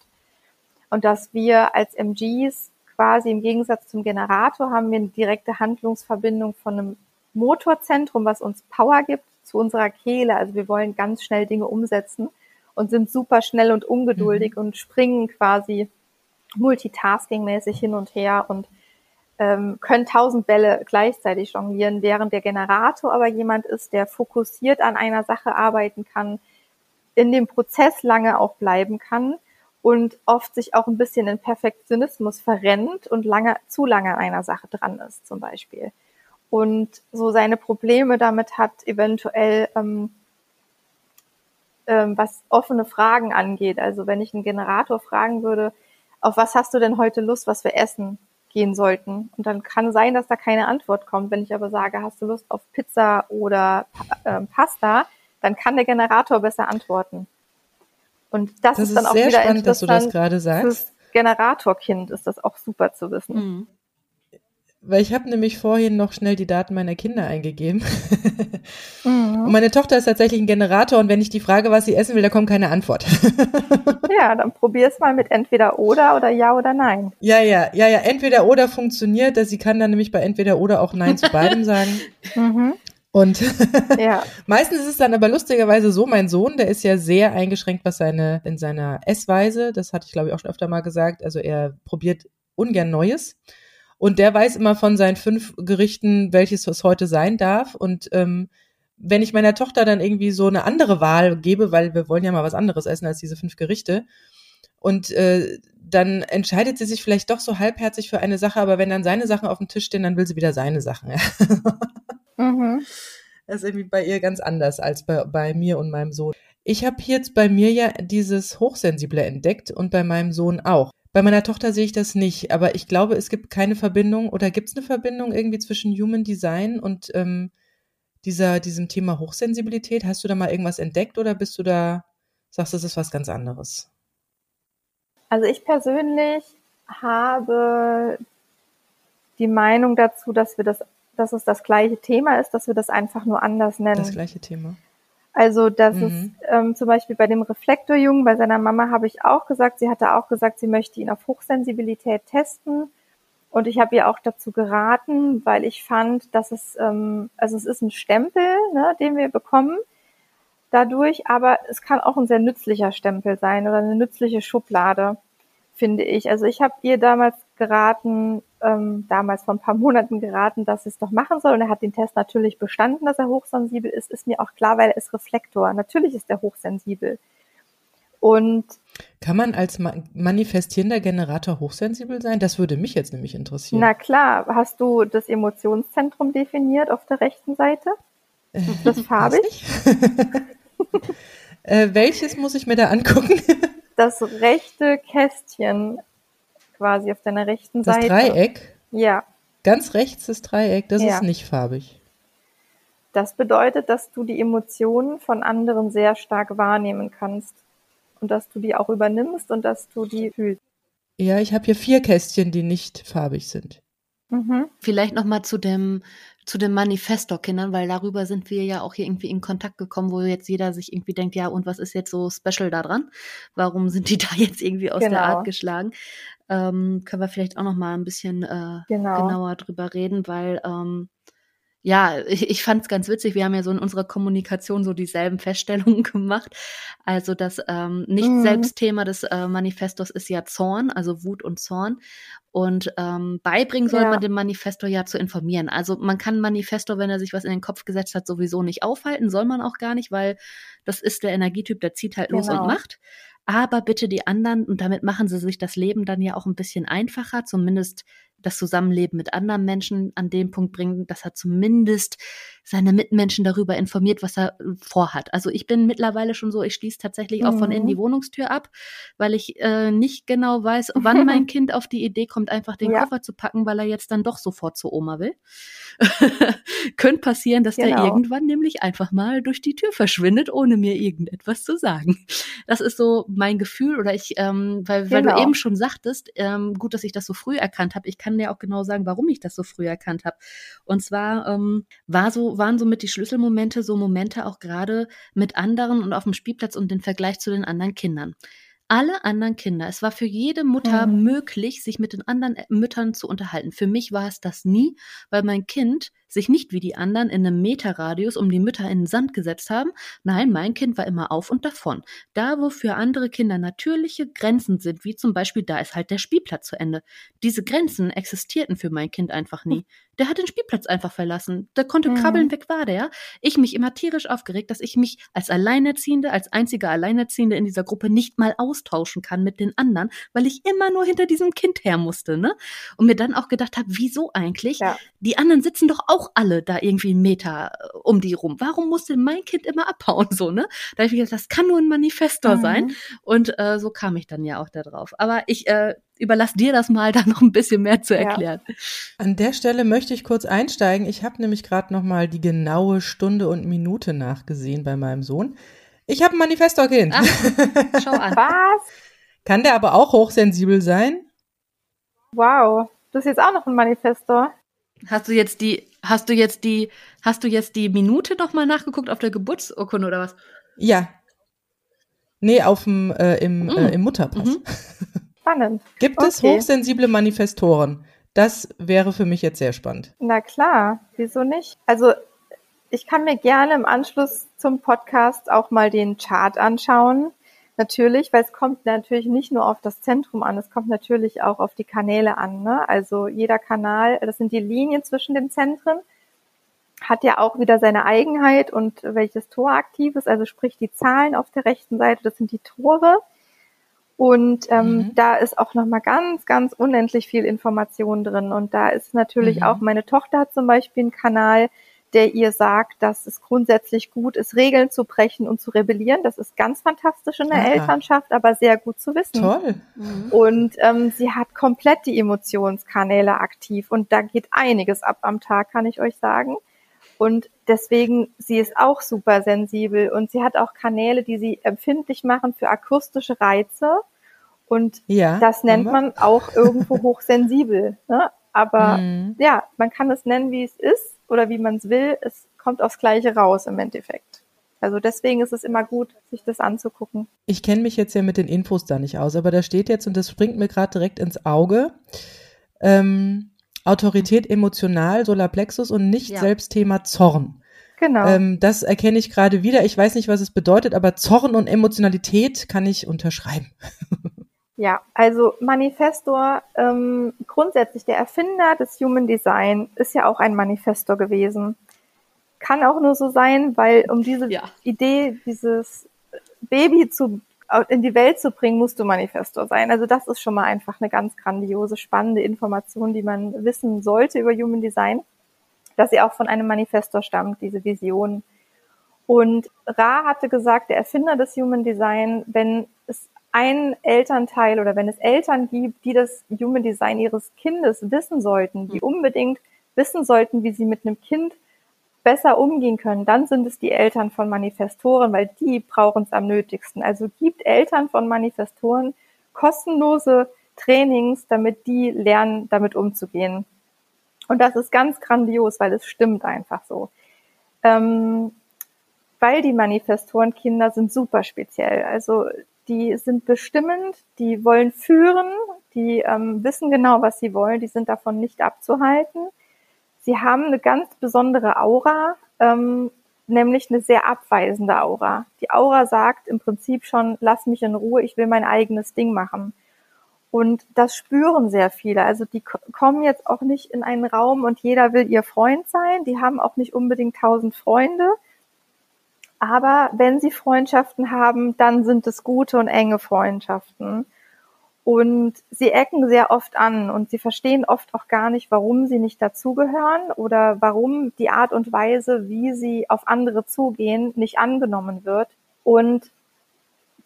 Und dass wir als MGs quasi im Gegensatz zum Generator haben wir eine direkte Handlungsverbindung von einem Motorzentrum, was uns Power gibt, zu unserer Kehle. Also wir wollen ganz schnell Dinge umsetzen und sind super schnell und ungeduldig mhm. und springen quasi multitasking-mäßig hin und her und ähm, können tausend Bälle gleichzeitig jonglieren, während der Generator aber jemand ist, der fokussiert an einer Sache arbeiten kann, in dem Prozess lange auch bleiben kann und oft sich auch ein bisschen in Perfektionismus verrennt und lange, zu lange an einer Sache dran ist, zum Beispiel. Und so seine Probleme damit hat, eventuell, ähm, ähm, was offene Fragen angeht. Also wenn ich einen Generator fragen würde, auf was hast du denn heute Lust, was wir essen? Gehen sollten. Und dann kann sein, dass da keine Antwort kommt. Wenn ich aber sage, hast du Lust auf Pizza oder äh, Pasta, dann kann der Generator besser antworten. Und das, das ist dann ist auch sehr wieder spannend, dass du das gerade sagst. Generatorkind ist das auch super zu wissen. Mhm. Weil ich habe nämlich vorhin noch schnell die Daten meiner Kinder eingegeben. [LAUGHS] mhm. Und meine Tochter ist tatsächlich ein Generator und wenn ich die frage, was sie essen will, da kommt keine Antwort. [LAUGHS] ja, dann probier es mal mit entweder oder oder ja oder nein. Ja, ja, ja, ja, entweder oder funktioniert, dass sie kann dann nämlich bei entweder oder auch nein zu beidem [LAUGHS] sagen. Mhm. Und ja. meistens ist es dann aber lustigerweise so, mein Sohn, der ist ja sehr eingeschränkt, was seine, in seiner Essweise, das hatte ich glaube ich auch schon öfter mal gesagt, also er probiert ungern Neues. Und der weiß immer von seinen fünf Gerichten, welches es heute sein darf. Und ähm, wenn ich meiner Tochter dann irgendwie so eine andere Wahl gebe, weil wir wollen ja mal was anderes essen als diese fünf Gerichte, und äh, dann entscheidet sie sich vielleicht doch so halbherzig für eine Sache, aber wenn dann seine Sachen auf dem Tisch stehen, dann will sie wieder seine Sachen. [LAUGHS] Mhm. Das ist irgendwie bei ihr ganz anders als bei, bei mir und meinem Sohn. Ich habe jetzt bei mir ja dieses Hochsensible entdeckt und bei meinem Sohn auch. Bei meiner Tochter sehe ich das nicht, aber ich glaube, es gibt keine Verbindung oder gibt es eine Verbindung irgendwie zwischen Human Design und ähm, dieser, diesem Thema Hochsensibilität? Hast du da mal irgendwas entdeckt oder bist du da Sagst du, es ist was ganz anderes? Also ich persönlich habe die Meinung dazu, dass wir das, dass es das gleiche Thema ist, dass wir das einfach nur anders nennen. Das gleiche Thema. Also das mhm. ist ähm, zum Beispiel bei dem Reflektorjungen, bei seiner Mama habe ich auch gesagt, sie hatte auch gesagt, sie möchte ihn auf Hochsensibilität testen. Und ich habe ihr auch dazu geraten, weil ich fand, dass es, ähm, also es ist ein Stempel, ne, den wir bekommen dadurch, aber es kann auch ein sehr nützlicher Stempel sein oder eine nützliche Schublade, finde ich. Also ich habe ihr damals geraten, ähm, damals vor ein paar Monaten geraten, dass sie es doch machen soll. Und er hat den Test natürlich bestanden, dass er hochsensibel ist. Ist mir auch klar, weil er ist Reflektor. Natürlich ist er hochsensibel. Und kann man als manifestierender Generator hochsensibel sein? Das würde mich jetzt nämlich interessieren. Na klar, hast du das Emotionszentrum definiert auf der rechten Seite? Ist das [LAUGHS] farbig? [LAUGHS] äh, welches muss ich mir da angucken? [LAUGHS] das rechte Kästchen quasi auf deiner rechten das Seite. Das Dreieck? Ja. Ganz rechts das Dreieck, das ja. ist nicht farbig. Das bedeutet, dass du die Emotionen von anderen sehr stark wahrnehmen kannst und dass du die auch übernimmst und dass du die fühlst. Ja, ich habe hier vier Kästchen, die nicht farbig sind. Mhm. Vielleicht noch mal zu dem zu den Manifesto-Kindern, weil darüber sind wir ja auch hier irgendwie in Kontakt gekommen, wo jetzt jeder sich irgendwie denkt, ja, und was ist jetzt so special daran? Warum sind die [LAUGHS] da jetzt irgendwie aus genau. der Art geschlagen? Ähm, können wir vielleicht auch noch mal ein bisschen äh, genau. genauer drüber reden, weil ähm, ja, ich, ich fand es ganz witzig. Wir haben ja so in unserer Kommunikation so dieselben Feststellungen [LAUGHS] gemacht. Also das ähm, nicht mhm. Des äh, Manifestos ist ja Zorn, also Wut und Zorn. Und ähm, beibringen soll ja. man dem Manifesto ja zu informieren. Also man kann Manifesto, wenn er sich was in den Kopf gesetzt hat, sowieso nicht aufhalten, soll man auch gar nicht, weil das ist der Energietyp, der zieht halt los und genau. macht aber bitte die anderen, und damit machen sie sich das Leben dann ja auch ein bisschen einfacher, zumindest das Zusammenleben mit anderen Menschen an den Punkt bringen, dass er zumindest seine Mitmenschen darüber informiert, was er äh, vorhat. Also ich bin mittlerweile schon so, ich schließe tatsächlich auch von innen die mhm. Wohnungstür ab, weil ich äh, nicht genau weiß, wann mein [LAUGHS] Kind auf die Idee kommt, einfach den ja. Koffer zu packen, weil er jetzt dann doch sofort zur Oma will. [LAUGHS] Könnte passieren, dass genau. der irgendwann nämlich einfach mal durch die Tür verschwindet, ohne mir irgendetwas zu sagen. Das ist so mein Gefühl oder ich, ähm, weil, genau. weil du genau. eben schon sagtest, ähm, gut, dass ich das so früh erkannt habe. Ich kann dir auch genau sagen, warum ich das so früh erkannt habe. Und zwar ähm, war so, waren so mit die Schlüsselmomente, so Momente auch gerade mit anderen und auf dem Spielplatz und den Vergleich zu den anderen Kindern alle anderen Kinder. Es war für jede Mutter mhm. möglich, sich mit den anderen Müttern zu unterhalten. Für mich war es das nie, weil mein Kind sich nicht wie die anderen in einem Meterradius um die Mütter in den Sand gesetzt haben. Nein, mein Kind war immer auf und davon. Da, wo für andere Kinder natürliche Grenzen sind, wie zum Beispiel da ist halt der Spielplatz zu Ende. Diese Grenzen existierten für mein Kind einfach nie. Der hat den Spielplatz einfach verlassen. Der konnte mhm. krabbeln, weg war der. Ich mich immer tierisch aufgeregt, dass ich mich als Alleinerziehende, als einzige Alleinerziehende in dieser Gruppe nicht mal austauschen kann mit den anderen, weil ich immer nur hinter diesem Kind her musste, ne? Und mir dann auch gedacht habe, wieso eigentlich? Ja. Die anderen sitzen doch auch alle da irgendwie einen Meter äh, um die rum. Warum musste mein Kind immer abhauen, [LAUGHS] so, ne? Da habe ich gedacht, das kann nur ein Manifestor mhm. sein. Und äh, so kam ich dann ja auch da drauf. Aber ich äh, überlasse dir das mal, [LAUGHS] da noch ein bisschen mehr zu erklären. Ja. An der Stelle möchte ich kurz einsteigen. Ich habe nämlich gerade noch mal die genaue Stunde und Minute nachgesehen bei meinem Sohn. Ich habe ein Manifestor-Kind. Schau an. [LAUGHS] Was? Kann der aber auch hochsensibel sein? Wow, du bist jetzt auch noch ein Manifestor. Hast du jetzt die, hast du jetzt die, hast du jetzt die Minute noch mal nachgeguckt auf der Geburtsurkunde oder was? Ja. Nee, auf dem, äh, im, mm. äh, im Mutterpass. Mhm. [LAUGHS] Spannend. Gibt okay. es hochsensible Manifestoren? Das wäre für mich jetzt sehr spannend. Na klar, wieso nicht? Also ich kann mir gerne im Anschluss zum Podcast auch mal den Chart anschauen Natürlich, weil es kommt natürlich nicht nur auf das Zentrum an, es kommt natürlich auch auf die Kanäle an. Ne? Also jeder Kanal, das sind die Linien zwischen den Zentren, hat ja auch wieder seine Eigenheit und welches Tor aktiv ist. Also sprich die Zahlen auf der rechten Seite, das sind die Tore. Und ähm, mhm. da ist auch nochmal ganz, ganz unendlich viel Information drin. Und da ist natürlich mhm. auch meine Tochter hat zum Beispiel einen Kanal, der ihr sagt, dass es grundsätzlich gut ist, Regeln zu brechen und zu rebellieren. Das ist ganz fantastisch in der Aha. Elternschaft, aber sehr gut zu wissen. Toll. Mhm. Und ähm, sie hat komplett die Emotionskanäle aktiv und da geht einiges ab am Tag, kann ich euch sagen. Und deswegen, sie ist auch super sensibel und sie hat auch Kanäle, die sie empfindlich machen für akustische Reize. Und ja, das nennt man auch irgendwo hochsensibel. Ne? Aber mhm. ja, man kann es nennen, wie es ist oder wie man es will. Es kommt aufs Gleiche raus im Endeffekt. Also deswegen ist es immer gut, sich das anzugucken. Ich kenne mich jetzt ja mit den Infos da nicht aus, aber da steht jetzt, und das springt mir gerade direkt ins Auge, ähm, Autorität emotional, Solarplexus und nicht ja. selbst Thema Zorn. Genau. Ähm, das erkenne ich gerade wieder. Ich weiß nicht, was es bedeutet, aber Zorn und Emotionalität kann ich unterschreiben. [LAUGHS] Ja, also Manifestor, ähm, grundsätzlich der Erfinder des Human Design ist ja auch ein Manifestor gewesen. Kann auch nur so sein, weil um diese ja. Idee, dieses Baby zu, in die Welt zu bringen, musst du Manifestor sein. Also das ist schon mal einfach eine ganz grandiose, spannende Information, die man wissen sollte über Human Design, dass sie auch von einem Manifestor stammt, diese Vision. Und Ra hatte gesagt, der Erfinder des Human Design, wenn es ein Elternteil oder wenn es Eltern gibt, die das Human Design ihres Kindes wissen sollten, die hm. unbedingt wissen sollten, wie sie mit einem Kind besser umgehen können, dann sind es die Eltern von Manifestoren, weil die brauchen es am nötigsten. Also gibt Eltern von Manifestoren kostenlose Trainings, damit die lernen, damit umzugehen. Und das ist ganz grandios, weil es stimmt einfach so. Ähm, weil die Manifestorenkinder sind super speziell. Also die sind bestimmend, die wollen führen, die ähm, wissen genau, was sie wollen, die sind davon nicht abzuhalten. Sie haben eine ganz besondere Aura, ähm, nämlich eine sehr abweisende Aura. Die Aura sagt im Prinzip schon, lass mich in Ruhe, ich will mein eigenes Ding machen. Und das spüren sehr viele. Also die kommen jetzt auch nicht in einen Raum und jeder will ihr Freund sein. Die haben auch nicht unbedingt tausend Freunde, aber wenn sie Freundschaften haben, dann sind es gute und enge Freundschaften. Und sie ecken sehr oft an und sie verstehen oft auch gar nicht, warum sie nicht dazugehören oder warum die Art und Weise, wie sie auf andere zugehen, nicht angenommen wird. Und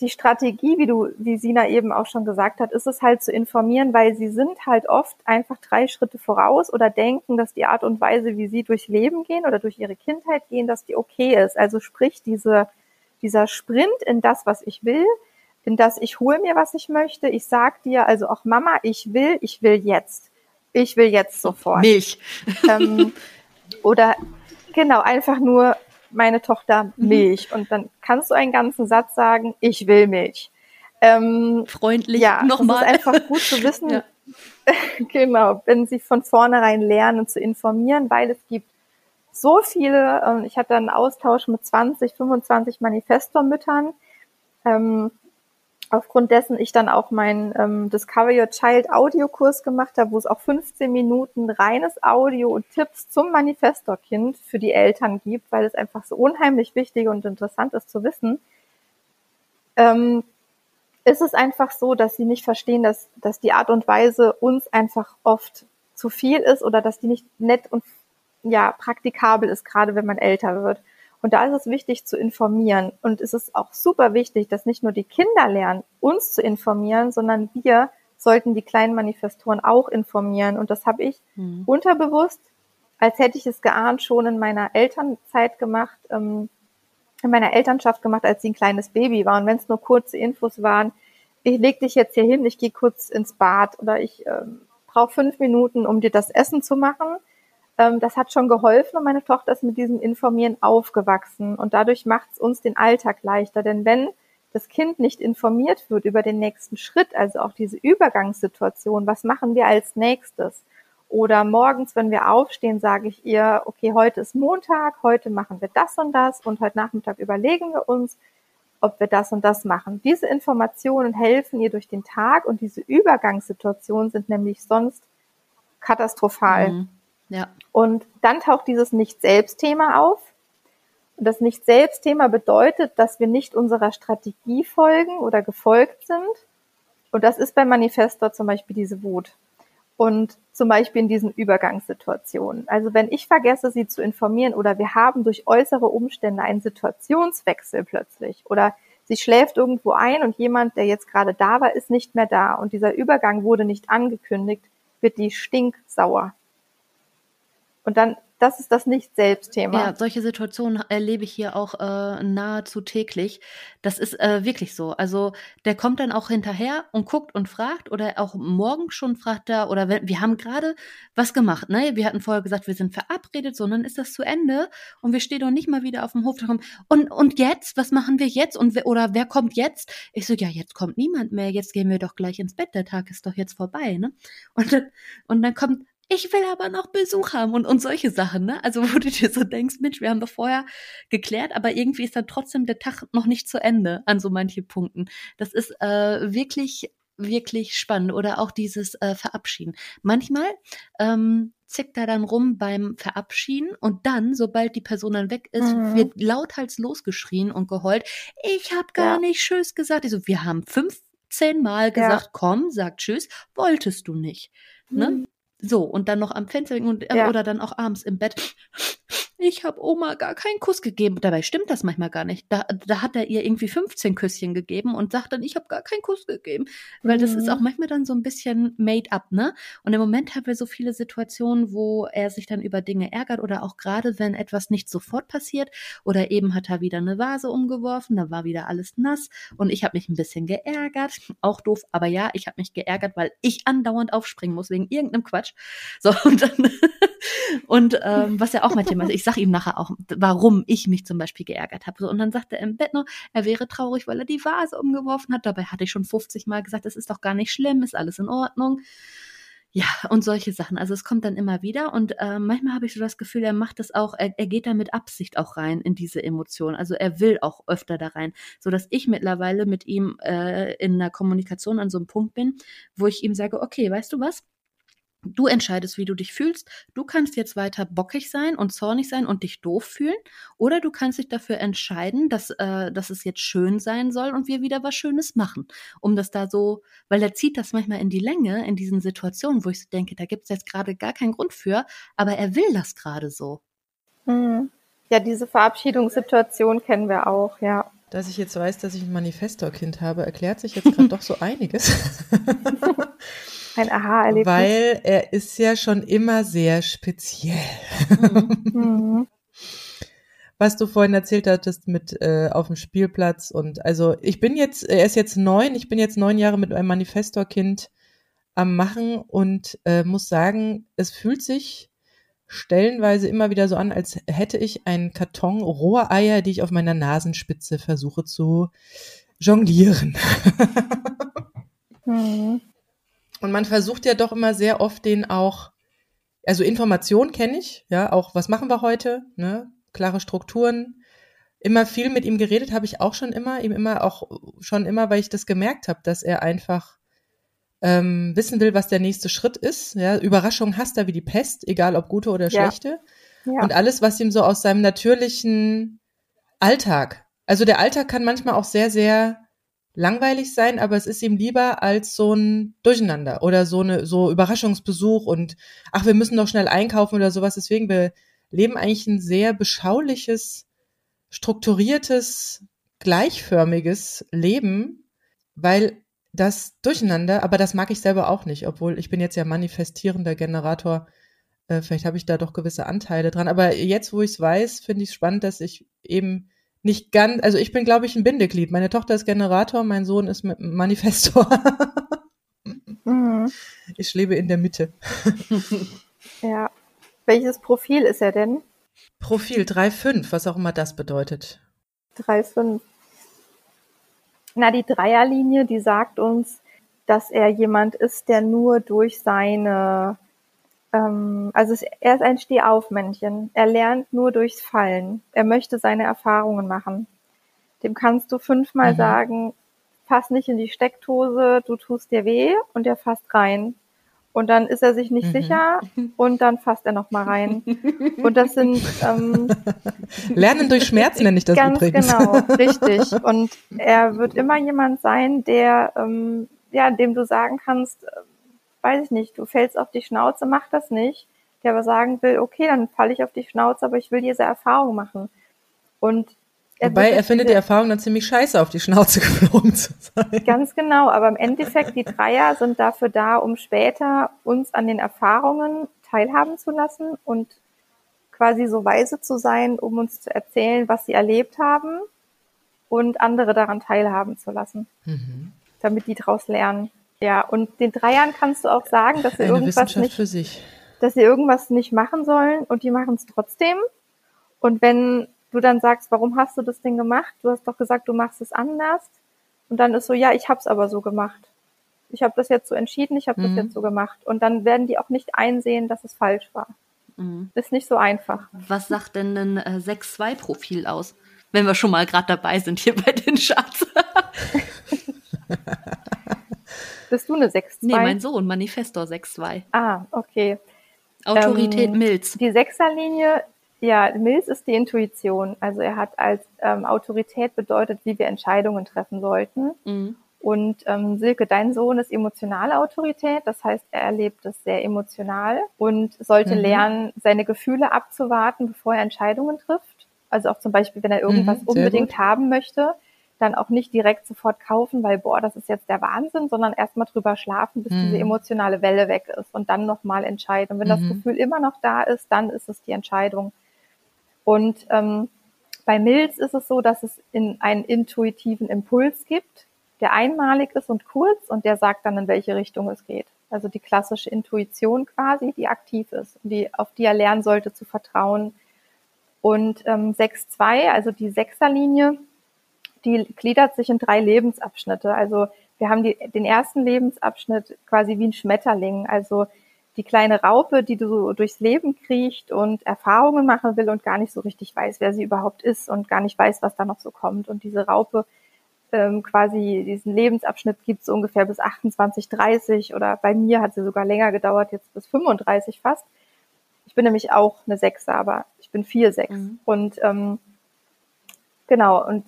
die Strategie, wie du, wie Sina eben auch schon gesagt hat, ist es halt zu informieren, weil sie sind halt oft einfach drei Schritte voraus oder denken, dass die Art und Weise, wie sie durchs Leben gehen oder durch ihre Kindheit gehen, dass die okay ist. Also sprich, diese, dieser Sprint in das, was ich will, in das ich hole mir, was ich möchte. Ich sag dir also auch Mama, ich will, ich will jetzt. Ich will jetzt sofort. Milch. Ähm, oder genau, einfach nur meine Tochter mhm. Milch. Und dann kannst du einen ganzen Satz sagen, ich will Milch. Ähm, Freundlich ja, nochmal. Es ist einfach gut zu [LAUGHS] wissen, ja. [LAUGHS] genau, wenn sie von vornherein lernen zu informieren, weil es gibt so viele, ähm, ich hatte einen Austausch mit 20, 25 Manifestormüttern, ähm, aufgrund dessen ich dann auch meinen ähm, Discover Your Child Audiokurs gemacht habe, wo es auch 15 Minuten reines Audio und Tipps zum Manifestor-Kind für die Eltern gibt, weil es einfach so unheimlich wichtig und interessant ist zu wissen. Ähm, ist es einfach so, dass sie nicht verstehen, dass, dass die Art und Weise uns einfach oft zu viel ist oder dass die nicht nett und ja praktikabel ist, gerade wenn man älter wird. Und da ist es wichtig zu informieren. Und es ist auch super wichtig, dass nicht nur die Kinder lernen, uns zu informieren, sondern wir sollten die kleinen Manifestoren auch informieren. Und das habe ich mhm. unterbewusst, als hätte ich es geahnt, schon in meiner Elternzeit gemacht, ähm, in meiner Elternschaft gemacht, als sie ein kleines Baby war. Und wenn es nur kurze Infos waren, ich leg dich jetzt hier hin, ich gehe kurz ins Bad oder ich ähm, brauche fünf Minuten, um dir das Essen zu machen ähm, das hat schon geholfen und meine Tochter ist mit diesem Informieren aufgewachsen und dadurch macht es uns den Alltag leichter. Denn wenn das Kind nicht informiert wird über den nächsten Schritt, also auch diese Übergangssituation, was machen wir als nächstes? Oder morgens, wenn wir aufstehen, sage ich ihr, okay, heute ist Montag, heute machen wir das und das und heute Nachmittag überlegen wir uns, ob wir das und das machen. Diese Informationen helfen ihr durch den Tag und diese Übergangssituationen sind nämlich sonst katastrophal. Mhm. Ja. Und dann taucht dieses Nicht-Selbst-Thema auf. Und das Nicht-Selbst-Thema bedeutet, dass wir nicht unserer Strategie folgen oder gefolgt sind. Und das ist beim Manifestor zum Beispiel diese Wut. Und zum Beispiel in diesen Übergangssituationen. Also wenn ich vergesse, sie zu informieren oder wir haben durch äußere Umstände einen Situationswechsel plötzlich oder sie schläft irgendwo ein und jemand, der jetzt gerade da war, ist nicht mehr da und dieser Übergang wurde nicht angekündigt, wird die stinksauer. Und dann das ist das Nicht-Selbst-Thema. Ja, solche Situationen erlebe ich hier auch äh, nahezu täglich. Das ist äh, wirklich so. Also der kommt dann auch hinterher und guckt und fragt oder auch morgen schon fragt er oder wenn, wir haben gerade was gemacht, ne? Wir hatten vorher gesagt, wir sind verabredet, sondern ist das zu Ende und wir stehen doch nicht mal wieder auf dem Hof. Und und jetzt, was machen wir jetzt und oder wer kommt jetzt? Ich so, ja, jetzt kommt niemand mehr. Jetzt gehen wir doch gleich ins Bett. Der Tag ist doch jetzt vorbei, ne? Und und dann kommt ich will aber noch Besuch haben und, und solche Sachen, ne? Also [LAUGHS] wo du dir so denkst, Mensch, wir haben doch vorher geklärt, aber irgendwie ist dann trotzdem der Tag noch nicht zu Ende an so manche Punkten. Das ist äh, wirklich, wirklich spannend. Oder auch dieses äh, Verabschieden. Manchmal ähm, zickt er dann rum beim Verabschieden und dann, sobald die Person dann weg ist, mhm. wird lauthals losgeschrien und geheult. Ich habe gar ja. nicht Tschüss gesagt. Ich so, wir haben 15 Mal gesagt, ja. komm, sag Tschüss, wolltest du nicht. Ne? Mhm. So, und dann noch am Fenster und, äh, ja. oder dann auch abends im Bett ich habe Oma gar keinen Kuss gegeben. Dabei stimmt das manchmal gar nicht. Da, da hat er ihr irgendwie 15 Küsschen gegeben und sagt dann, ich habe gar keinen Kuss gegeben. Weil mhm. das ist mhm. auch manchmal dann so ein bisschen made up, ne? Und im Moment haben wir so viele Situationen, wo er sich dann über Dinge ärgert oder auch gerade, wenn etwas nicht sofort passiert oder eben hat er wieder eine Vase umgeworfen, da war wieder alles nass und ich habe mich ein bisschen geärgert. Auch doof, aber ja, ich habe mich geärgert, weil ich andauernd aufspringen muss wegen irgendeinem Quatsch. So, und dann [LAUGHS] und ähm, was ja auch mein Thema ist, ich sage ihm nachher auch, warum ich mich zum Beispiel geärgert habe. Und dann sagt er im Bett noch, er wäre traurig, weil er die Vase umgeworfen hat. Dabei hatte ich schon 50 Mal gesagt, es ist doch gar nicht schlimm, ist alles in Ordnung. Ja, und solche Sachen. Also es kommt dann immer wieder und äh, manchmal habe ich so das Gefühl, er macht das auch, er, er geht da mit Absicht auch rein in diese Emotion. Also er will auch öfter da rein, so dass ich mittlerweile mit ihm äh, in der Kommunikation an so einem Punkt bin, wo ich ihm sage, okay, weißt du was? Du entscheidest, wie du dich fühlst. Du kannst jetzt weiter bockig sein und zornig sein und dich doof fühlen. Oder du kannst dich dafür entscheiden, dass, äh, dass es jetzt schön sein soll und wir wieder was Schönes machen. Um das da so, weil er zieht das manchmal in die Länge, in diesen Situationen, wo ich so denke, da gibt es jetzt gerade gar keinen Grund für, aber er will das gerade so. Mhm. Ja, diese Verabschiedungssituation kennen wir auch, ja. Dass ich jetzt weiß, dass ich ein Manifestor-Kind habe, erklärt sich jetzt gerade [LAUGHS] doch so einiges. [LAUGHS] Ein Aha-Erlebnis. Weil er ist ja schon immer sehr speziell. Mhm. Was du vorhin erzählt hattest mit äh, auf dem Spielplatz und also ich bin jetzt, er ist jetzt neun, ich bin jetzt neun Jahre mit einem Manifestor-Kind am Machen und äh, muss sagen, es fühlt sich stellenweise immer wieder so an, als hätte ich einen Karton roher Eier, die ich auf meiner Nasenspitze versuche zu jonglieren. [LAUGHS] mhm. Und man versucht ja doch immer sehr oft den auch, also Information kenne ich, ja, auch was machen wir heute, ne, klare Strukturen. Immer viel mit ihm geredet habe ich auch schon immer, ihm immer auch schon immer, weil ich das gemerkt habe, dass er einfach ähm, wissen will, was der nächste Schritt ist. Ja, Überraschungen hasst er wie die Pest, egal ob gute oder schlechte. Ja. Ja. Und alles, was ihm so aus seinem natürlichen Alltag, also der Alltag kann manchmal auch sehr, sehr langweilig sein, aber es ist ihm lieber als so ein Durcheinander oder so eine so Überraschungsbesuch und ach, wir müssen doch schnell einkaufen oder sowas. Deswegen wir leben eigentlich ein sehr beschauliches, strukturiertes, gleichförmiges Leben, weil das Durcheinander, aber das mag ich selber auch nicht, obwohl ich bin jetzt ja manifestierender Generator. Äh, vielleicht habe ich da doch gewisse Anteile dran. Aber jetzt, wo ich es weiß, finde ich es spannend, dass ich eben nicht ganz, also ich bin, glaube ich, ein Bindeglied. Meine Tochter ist Generator, mein Sohn ist Manifestor. mhm. Ich lebe in der Mitte. ja. Welches Profil ist er denn? Profil 3,5, was auch immer das bedeutet. 3,5. Na, die Dreierlinie, die sagt uns, dass er jemand ist, der nur durch seine ähm, also es, er ist ein Stehaufmännchen. Er lernt nur durchs Fallen. Er möchte seine Erfahrungen machen. Dem kannst du fünfmal mhm. sagen, fass nicht in die Steckdose, du tust dir weh und er fasst rein. Und dann ist er sich nicht mhm. sicher und dann fasst er nochmal rein. Und das sind ähm, [LAUGHS] Lernen durch Schmerz nenne ich das ganz übrigens. Genau, [LAUGHS] richtig. Und er wird immer jemand sein, der ähm, ja, dem du sagen kannst, weiß ich nicht, du fällst auf die Schnauze, mach das nicht, der aber sagen will, okay, dann falle ich auf die Schnauze, aber ich will diese Erfahrung machen. Und er Wobei er findet die Erfahrung dann ziemlich scheiße, auf die Schnauze [LAUGHS] geflogen zu sein. Ganz genau, aber im Endeffekt, die Dreier sind dafür da, um später uns an den Erfahrungen teilhaben zu lassen und quasi so weise zu sein, um uns zu erzählen, was sie erlebt haben und andere daran teilhaben zu lassen, mhm. damit die daraus lernen. Ja, und den Dreiern kannst du auch sagen, dass sie Eine irgendwas nicht, für sich. dass sie irgendwas nicht machen sollen und die machen es trotzdem. Und wenn du dann sagst, warum hast du das denn gemacht? Du hast doch gesagt, du machst es anders. Und dann ist so, ja, ich habe es aber so gemacht. Ich habe das jetzt so entschieden, ich habe mhm. das jetzt so gemacht. Und dann werden die auch nicht einsehen, dass es falsch war. Mhm. Ist nicht so einfach. Was sagt denn ein äh, 6-2-Profil aus? Wenn wir schon mal gerade dabei sind hier bei den Schatz. [LAUGHS] [LAUGHS] Bist du eine 6-2? Nee, mein Sohn, Manifestor 6-2. Ah, okay. Autorität ähm, Milz. Die Sechserlinie, ja, Milz ist die Intuition. Also er hat als ähm, Autorität bedeutet, wie wir Entscheidungen treffen sollten. Mhm. Und ähm, Silke, dein Sohn ist emotionale Autorität, das heißt, er erlebt es sehr emotional und sollte mhm. lernen, seine Gefühle abzuwarten, bevor er Entscheidungen trifft. Also auch zum Beispiel, wenn er irgendwas mhm, unbedingt gut. haben möchte, dann auch nicht direkt sofort kaufen, weil boah, das ist jetzt der Wahnsinn, sondern erstmal drüber schlafen, bis mhm. diese emotionale Welle weg ist und dann nochmal entscheiden. Und wenn das mhm. Gefühl immer noch da ist, dann ist es die Entscheidung. Und ähm, bei Milz ist es so, dass es in einen intuitiven Impuls gibt, der einmalig ist und kurz und der sagt dann, in welche Richtung es geht. Also die klassische Intuition quasi, die aktiv ist und die, auf die er lernen sollte zu vertrauen. Und ähm, 6.2, also die Sechserlinie, die gliedert sich in drei Lebensabschnitte. Also wir haben die, den ersten Lebensabschnitt quasi wie ein Schmetterling, also die kleine Raupe, die so durchs Leben kriecht und Erfahrungen machen will und gar nicht so richtig weiß, wer sie überhaupt ist und gar nicht weiß, was da noch so kommt. Und diese Raupe ähm, quasi diesen Lebensabschnitt gibt es ungefähr bis 28, 30 oder bei mir hat sie sogar länger gedauert, jetzt bis 35 fast. Ich bin nämlich auch eine Sechser, aber ich bin vier Sechs. Mhm. Und ähm, genau, und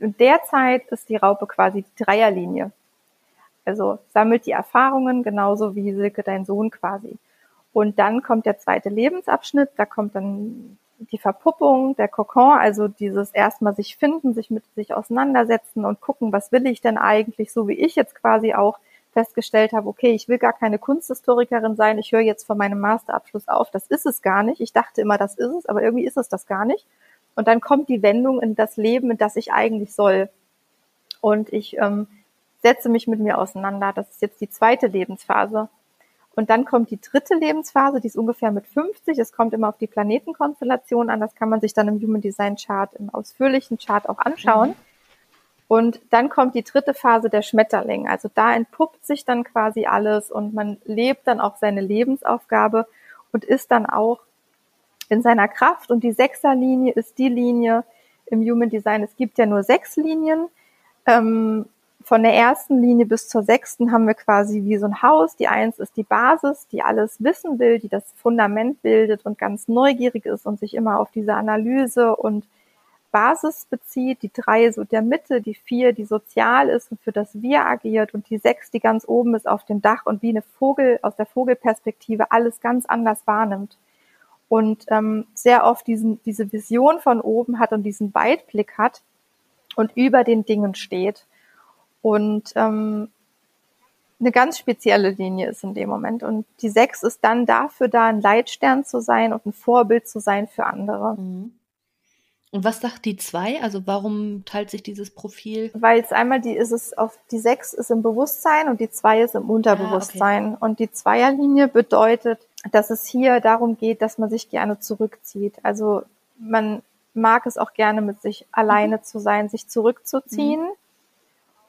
in der Zeit ist die Raupe quasi die Dreierlinie. Also sammelt die Erfahrungen, genauso wie Silke, dein Sohn quasi. Und dann kommt der zweite Lebensabschnitt, da kommt dann die Verpuppung, der Kokon, also dieses erstmal sich finden, sich mit sich auseinandersetzen und gucken, was will ich denn eigentlich, so wie ich jetzt quasi auch festgestellt habe, okay, ich will gar keine Kunsthistorikerin sein, ich höre jetzt von meinem Masterabschluss auf, das ist es gar nicht. Ich dachte immer, das ist es, aber irgendwie ist es das gar nicht. Und dann kommt die Wendung in das Leben, in das ich eigentlich soll. Und ich ähm, setze mich mit mir auseinander. Das ist jetzt die zweite Lebensphase. Und dann kommt die dritte Lebensphase, die ist ungefähr mit 50. Es kommt immer auf die Planetenkonstellation an. Das kann man sich dann im Human Design Chart, im ausführlichen Chart auch anschauen. Mhm. Und dann kommt die dritte Phase der Schmetterling. Also da entpuppt sich dann quasi alles und man lebt dann auch seine Lebensaufgabe und ist dann auch in seiner Kraft. Und die Sechserlinie ist die Linie im Human Design. Es gibt ja nur sechs Linien. Ähm, von der ersten Linie bis zur sechsten haben wir quasi wie so ein Haus. Die Eins ist die Basis, die alles wissen will, die das Fundament bildet und ganz neugierig ist und sich immer auf diese Analyse und Basis bezieht. Die Drei so der Mitte, die Vier, die sozial ist und für das Wir agiert und die Sechs, die ganz oben ist auf dem Dach und wie eine Vogel aus der Vogelperspektive alles ganz anders wahrnimmt und ähm, sehr oft diesen, diese Vision von oben hat und diesen Weitblick hat und über den Dingen steht und ähm, eine ganz spezielle Linie ist in dem Moment. Und die Sechs ist dann dafür da, ein Leitstern zu sein und ein Vorbild zu sein für andere. Mhm. Und was sagt die zwei? Also warum teilt sich dieses Profil? Weil es einmal die ist es auf die sechs ist im Bewusstsein und die zwei ist im Unterbewusstsein. Ah, okay. Und die Zweierlinie bedeutet, dass es hier darum geht, dass man sich gerne zurückzieht. Also man mag es auch gerne mit sich alleine mhm. zu sein, sich zurückzuziehen. Mhm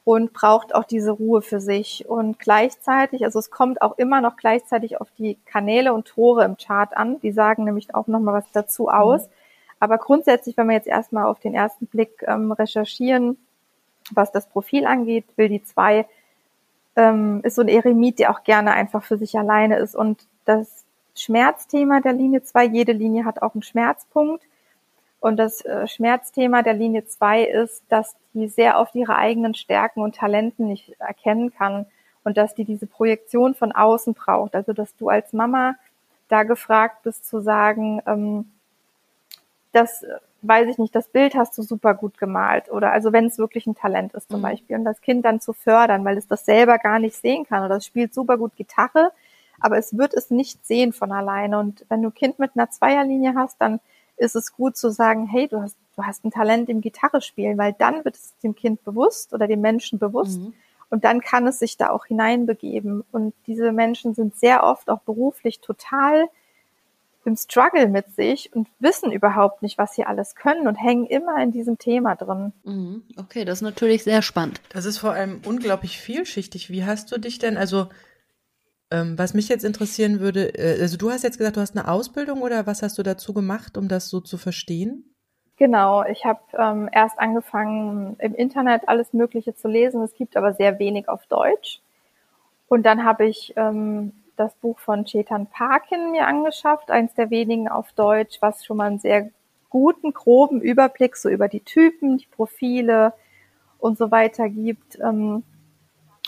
und braucht auch diese Ruhe für sich. Und gleichzeitig, also es kommt auch immer noch gleichzeitig auf die Kanäle und Tore im Chart an. Die sagen nämlich auch nochmal was dazu mhm. aus. Mhm. Aber grundsätzlich, wenn wir jetzt erstmal auf den ersten Blick ähm, recherchieren, was das Profil angeht, will die zwei ähm, ist so ein Eremit, der auch gerne einfach für sich alleine ist. Und das Schmerzthema der Linie zwei, jede Linie hat auch einen Schmerzpunkt. Und das äh, Schmerzthema der Linie zwei ist, dass die sehr oft ihre eigenen Stärken und Talenten nicht erkennen kann und dass die diese Projektion von außen braucht. Also dass du als Mama da gefragt bist zu sagen, ähm, das weiß ich nicht, das Bild hast du super gut gemalt oder also wenn es wirklich ein Talent ist zum mhm. Beispiel und das Kind dann zu fördern, weil es das selber gar nicht sehen kann oder es spielt super gut Gitarre, aber es wird es nicht sehen von alleine. Und wenn du ein Kind mit einer Zweierlinie hast, dann ist es gut zu sagen, hey, du hast, du hast ein Talent im Gitarre spielen, weil dann wird es dem Kind bewusst oder dem Menschen bewusst. Mhm. Und dann kann es sich da auch hineinbegeben. Und diese Menschen sind sehr oft auch beruflich total im Struggle mit sich und wissen überhaupt nicht, was sie alles können und hängen immer in diesem Thema drin. Mhm. Okay, das ist natürlich sehr spannend. Das ist vor allem unglaublich vielschichtig. Wie hast du dich denn, also ähm, was mich jetzt interessieren würde, äh, also du hast jetzt gesagt, du hast eine Ausbildung oder was hast du dazu gemacht, um das so zu verstehen? Genau, ich habe ähm, erst angefangen, im Internet alles Mögliche zu lesen. Es gibt aber sehr wenig auf Deutsch. Und dann habe ich ähm, das Buch von Chetan Parkin mir angeschafft, eins der wenigen auf Deutsch, was schon mal einen sehr guten, groben Überblick so über die Typen, die Profile und so weiter gibt. Ähm,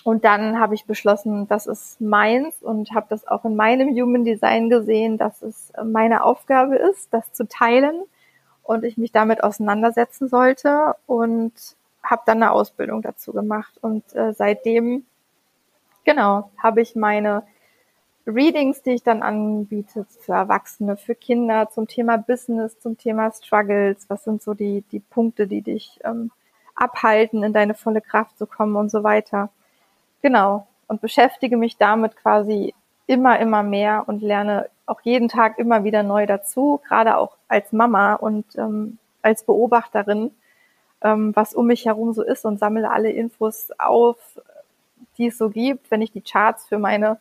und dann habe ich beschlossen, das ist meins und habe das auch in meinem Human Design gesehen, dass es meine Aufgabe ist, das zu teilen und ich mich damit auseinandersetzen sollte und habe dann eine Ausbildung dazu gemacht. Und äh, seitdem, genau, habe ich meine Readings, die ich dann anbiete für Erwachsene, für Kinder, zum Thema Business, zum Thema Struggles, was sind so die, die Punkte, die dich ähm, abhalten, in deine volle Kraft zu kommen und so weiter. Genau. Und beschäftige mich damit quasi immer, immer mehr und lerne auch jeden Tag immer wieder neu dazu, gerade auch als Mama und ähm, als Beobachterin, ähm, was um mich herum so ist und sammle alle Infos auf, die es so gibt, wenn ich die Charts für meine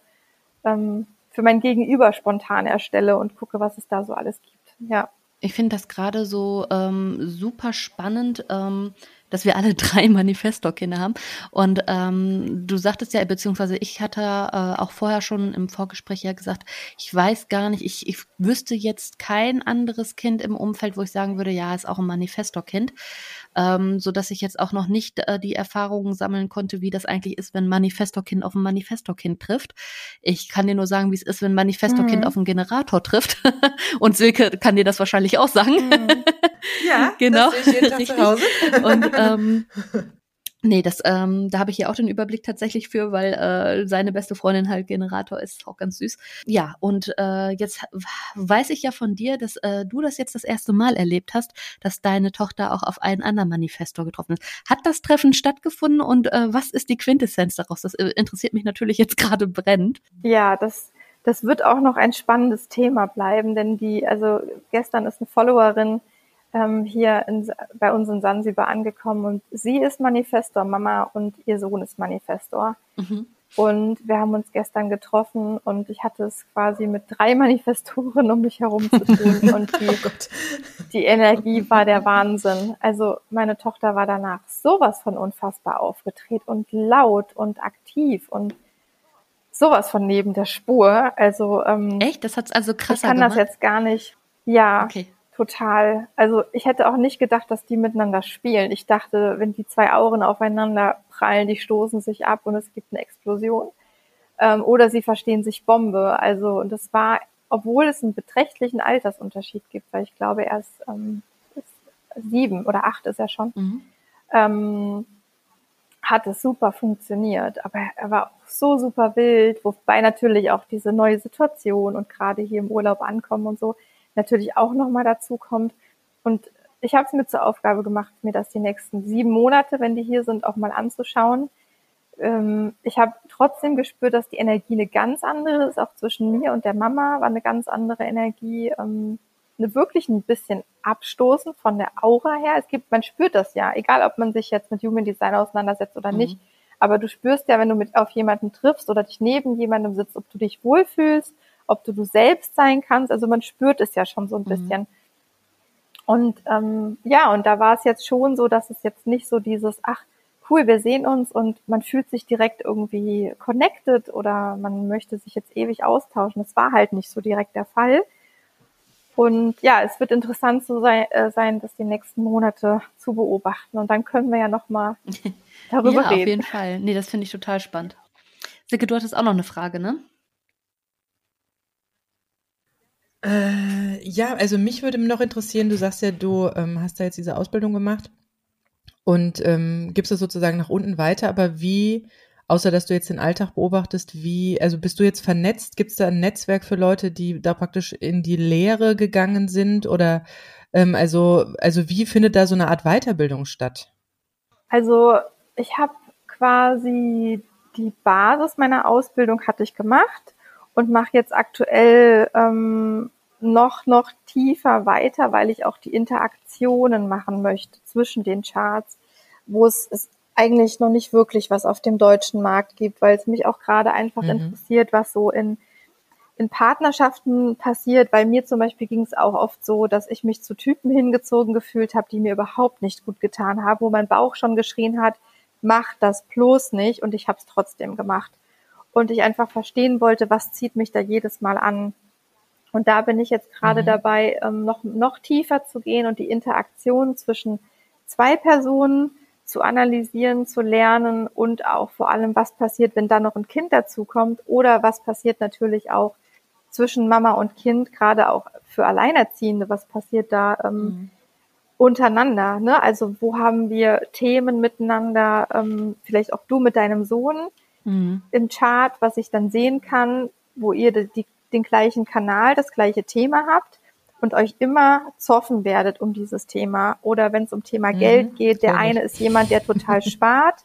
ähm, für mein Gegenüber spontan erstelle und gucke, was es da so alles gibt. Ja. Ich finde das gerade so ähm, super spannend. Ähm, dass wir alle [LAUGHS] drei Manifesto-Kinder haben. Und ähm, du sagtest ja, beziehungsweise ich hatte äh, auch vorher schon im Vorgespräch ja gesagt, ich weiß gar nicht, ich, ich wüsste jetzt kein anderes Kind im Umfeld, wo ich sagen würde, ja, ist auch ein Manifesto-Kind, ähm, so dass ich jetzt auch noch nicht äh, die Erfahrungen sammeln konnte, wie das eigentlich ist, wenn Manifesto-Kind auf ein Manifesto-Kind trifft. Ich kann dir nur sagen, wie es ist, wenn Manifesto-Kind mhm. auf einen Generator trifft. [LAUGHS] Und Silke kann dir das wahrscheinlich auch sagen. Mhm. Ja, [LAUGHS] genau. Das ich jeden Tag zu Hause. [LAUGHS] Und ähm, Nee, das, ähm, da habe ich ja auch den Überblick tatsächlich für, weil äh, seine beste Freundin halt Generator ist, auch ganz süß. Ja, und äh, jetzt weiß ich ja von dir, dass äh, du das jetzt das erste Mal erlebt hast, dass deine Tochter auch auf einen anderen Manifestor getroffen ist. Hat das Treffen stattgefunden und äh, was ist die Quintessenz daraus? Das äh, interessiert mich natürlich jetzt [LAUGHS] gerade brennend. Ja, das, das wird auch noch ein spannendes Thema bleiben, denn die, also gestern ist eine Followerin ähm, hier in, bei uns in Sansibar angekommen und sie ist Manifestor, Mama und ihr Sohn ist Manifestor. Mhm. Und wir haben uns gestern getroffen und ich hatte es quasi mit drei [LAUGHS] Manifestoren um mich herum zu tun [LAUGHS] und die, oh die Energie war der Wahnsinn. Also meine Tochter war danach sowas von unfassbar aufgedreht und laut und aktiv und sowas von neben der Spur. Also ähm, echt, das hat's also krass. Ich kann gemacht? das jetzt gar nicht. Ja, okay total. Also ich hätte auch nicht gedacht, dass die miteinander spielen. Ich dachte, wenn die zwei Auren aufeinander prallen, die stoßen sich ab und es gibt eine Explosion. Ähm, oder sie verstehen sich Bombe. Also und das war, obwohl es einen beträchtlichen Altersunterschied gibt, weil ich glaube, er ist, ähm, sieben oder acht ist er schon. Mhm. Ähm, hat es super funktioniert, aber er war auch so super wild, wobei natürlich auch diese neue Situation und gerade hier im Urlaub ankommen und so, natürlich auch nochmal dazu kommt. Und ich habe es mir zur Aufgabe gemacht, mir das die nächsten sieben Monate, wenn die hier sind, auch mal anzuschauen. Ähm, ich habe trotzdem gespürt, dass die Energie eine ganz andere ist, auch zwischen mir und der Mama war eine ganz andere Energie, ähm, eine wirklich ein bisschen abstoßend von der Aura her. Es gibt, man spürt das ja, egal ob man sich jetzt mit Human Design auseinandersetzt oder mhm. nicht. Aber du spürst ja, wenn du mit auf jemanden triffst oder dich neben jemandem sitzt, ob du dich wohlfühlst ob du du selbst sein kannst. Also man spürt es ja schon so ein mhm. bisschen. Und ähm, ja, und da war es jetzt schon so, dass es jetzt nicht so dieses, ach, cool, wir sehen uns und man fühlt sich direkt irgendwie connected oder man möchte sich jetzt ewig austauschen. Das war halt nicht so direkt der Fall. Und ja, es wird interessant zu sein, äh, sein das die nächsten Monate zu beobachten. Und dann können wir ja nochmal [LAUGHS] darüber ja, reden. Auf jeden Fall. Nee, das finde ich total spannend. Silke, du hattest auch noch eine Frage, ne? Äh, ja, also mich würde noch interessieren, du sagst ja, du ähm, hast da jetzt diese Ausbildung gemacht und ähm, gibst es sozusagen nach unten weiter, aber wie außer dass du jetzt den Alltag beobachtest, wie, also bist du jetzt vernetzt? Gibt es da ein Netzwerk für Leute, die da praktisch in die Lehre gegangen sind? Oder ähm, also, also wie findet da so eine Art Weiterbildung statt? Also ich habe quasi die Basis meiner Ausbildung hatte ich gemacht und mache jetzt aktuell ähm, noch, noch tiefer weiter, weil ich auch die Interaktionen machen möchte zwischen den Charts, wo es, es eigentlich noch nicht wirklich was auf dem deutschen Markt gibt, weil es mich auch gerade einfach mhm. interessiert, was so in, in Partnerschaften passiert. Bei mir zum Beispiel ging es auch oft so, dass ich mich zu Typen hingezogen gefühlt habe, die mir überhaupt nicht gut getan haben, wo mein Bauch schon geschrien hat, mach das bloß nicht und ich habe es trotzdem gemacht. Und ich einfach verstehen wollte, was zieht mich da jedes Mal an. Und da bin ich jetzt gerade mhm. dabei, ähm, noch, noch tiefer zu gehen und die Interaktion zwischen zwei Personen zu analysieren, zu lernen und auch vor allem, was passiert, wenn da noch ein Kind dazukommt oder was passiert natürlich auch zwischen Mama und Kind, gerade auch für Alleinerziehende, was passiert da ähm, mhm. untereinander. Ne? Also wo haben wir Themen miteinander, ähm, vielleicht auch du mit deinem Sohn mhm. im Chart, was ich dann sehen kann, wo ihr die, den gleichen Kanal, das gleiche Thema habt und euch immer zoffen werdet um dieses Thema. Oder wenn es um Thema mhm, Geld geht, der eine ist jemand, der total [LAUGHS] spart.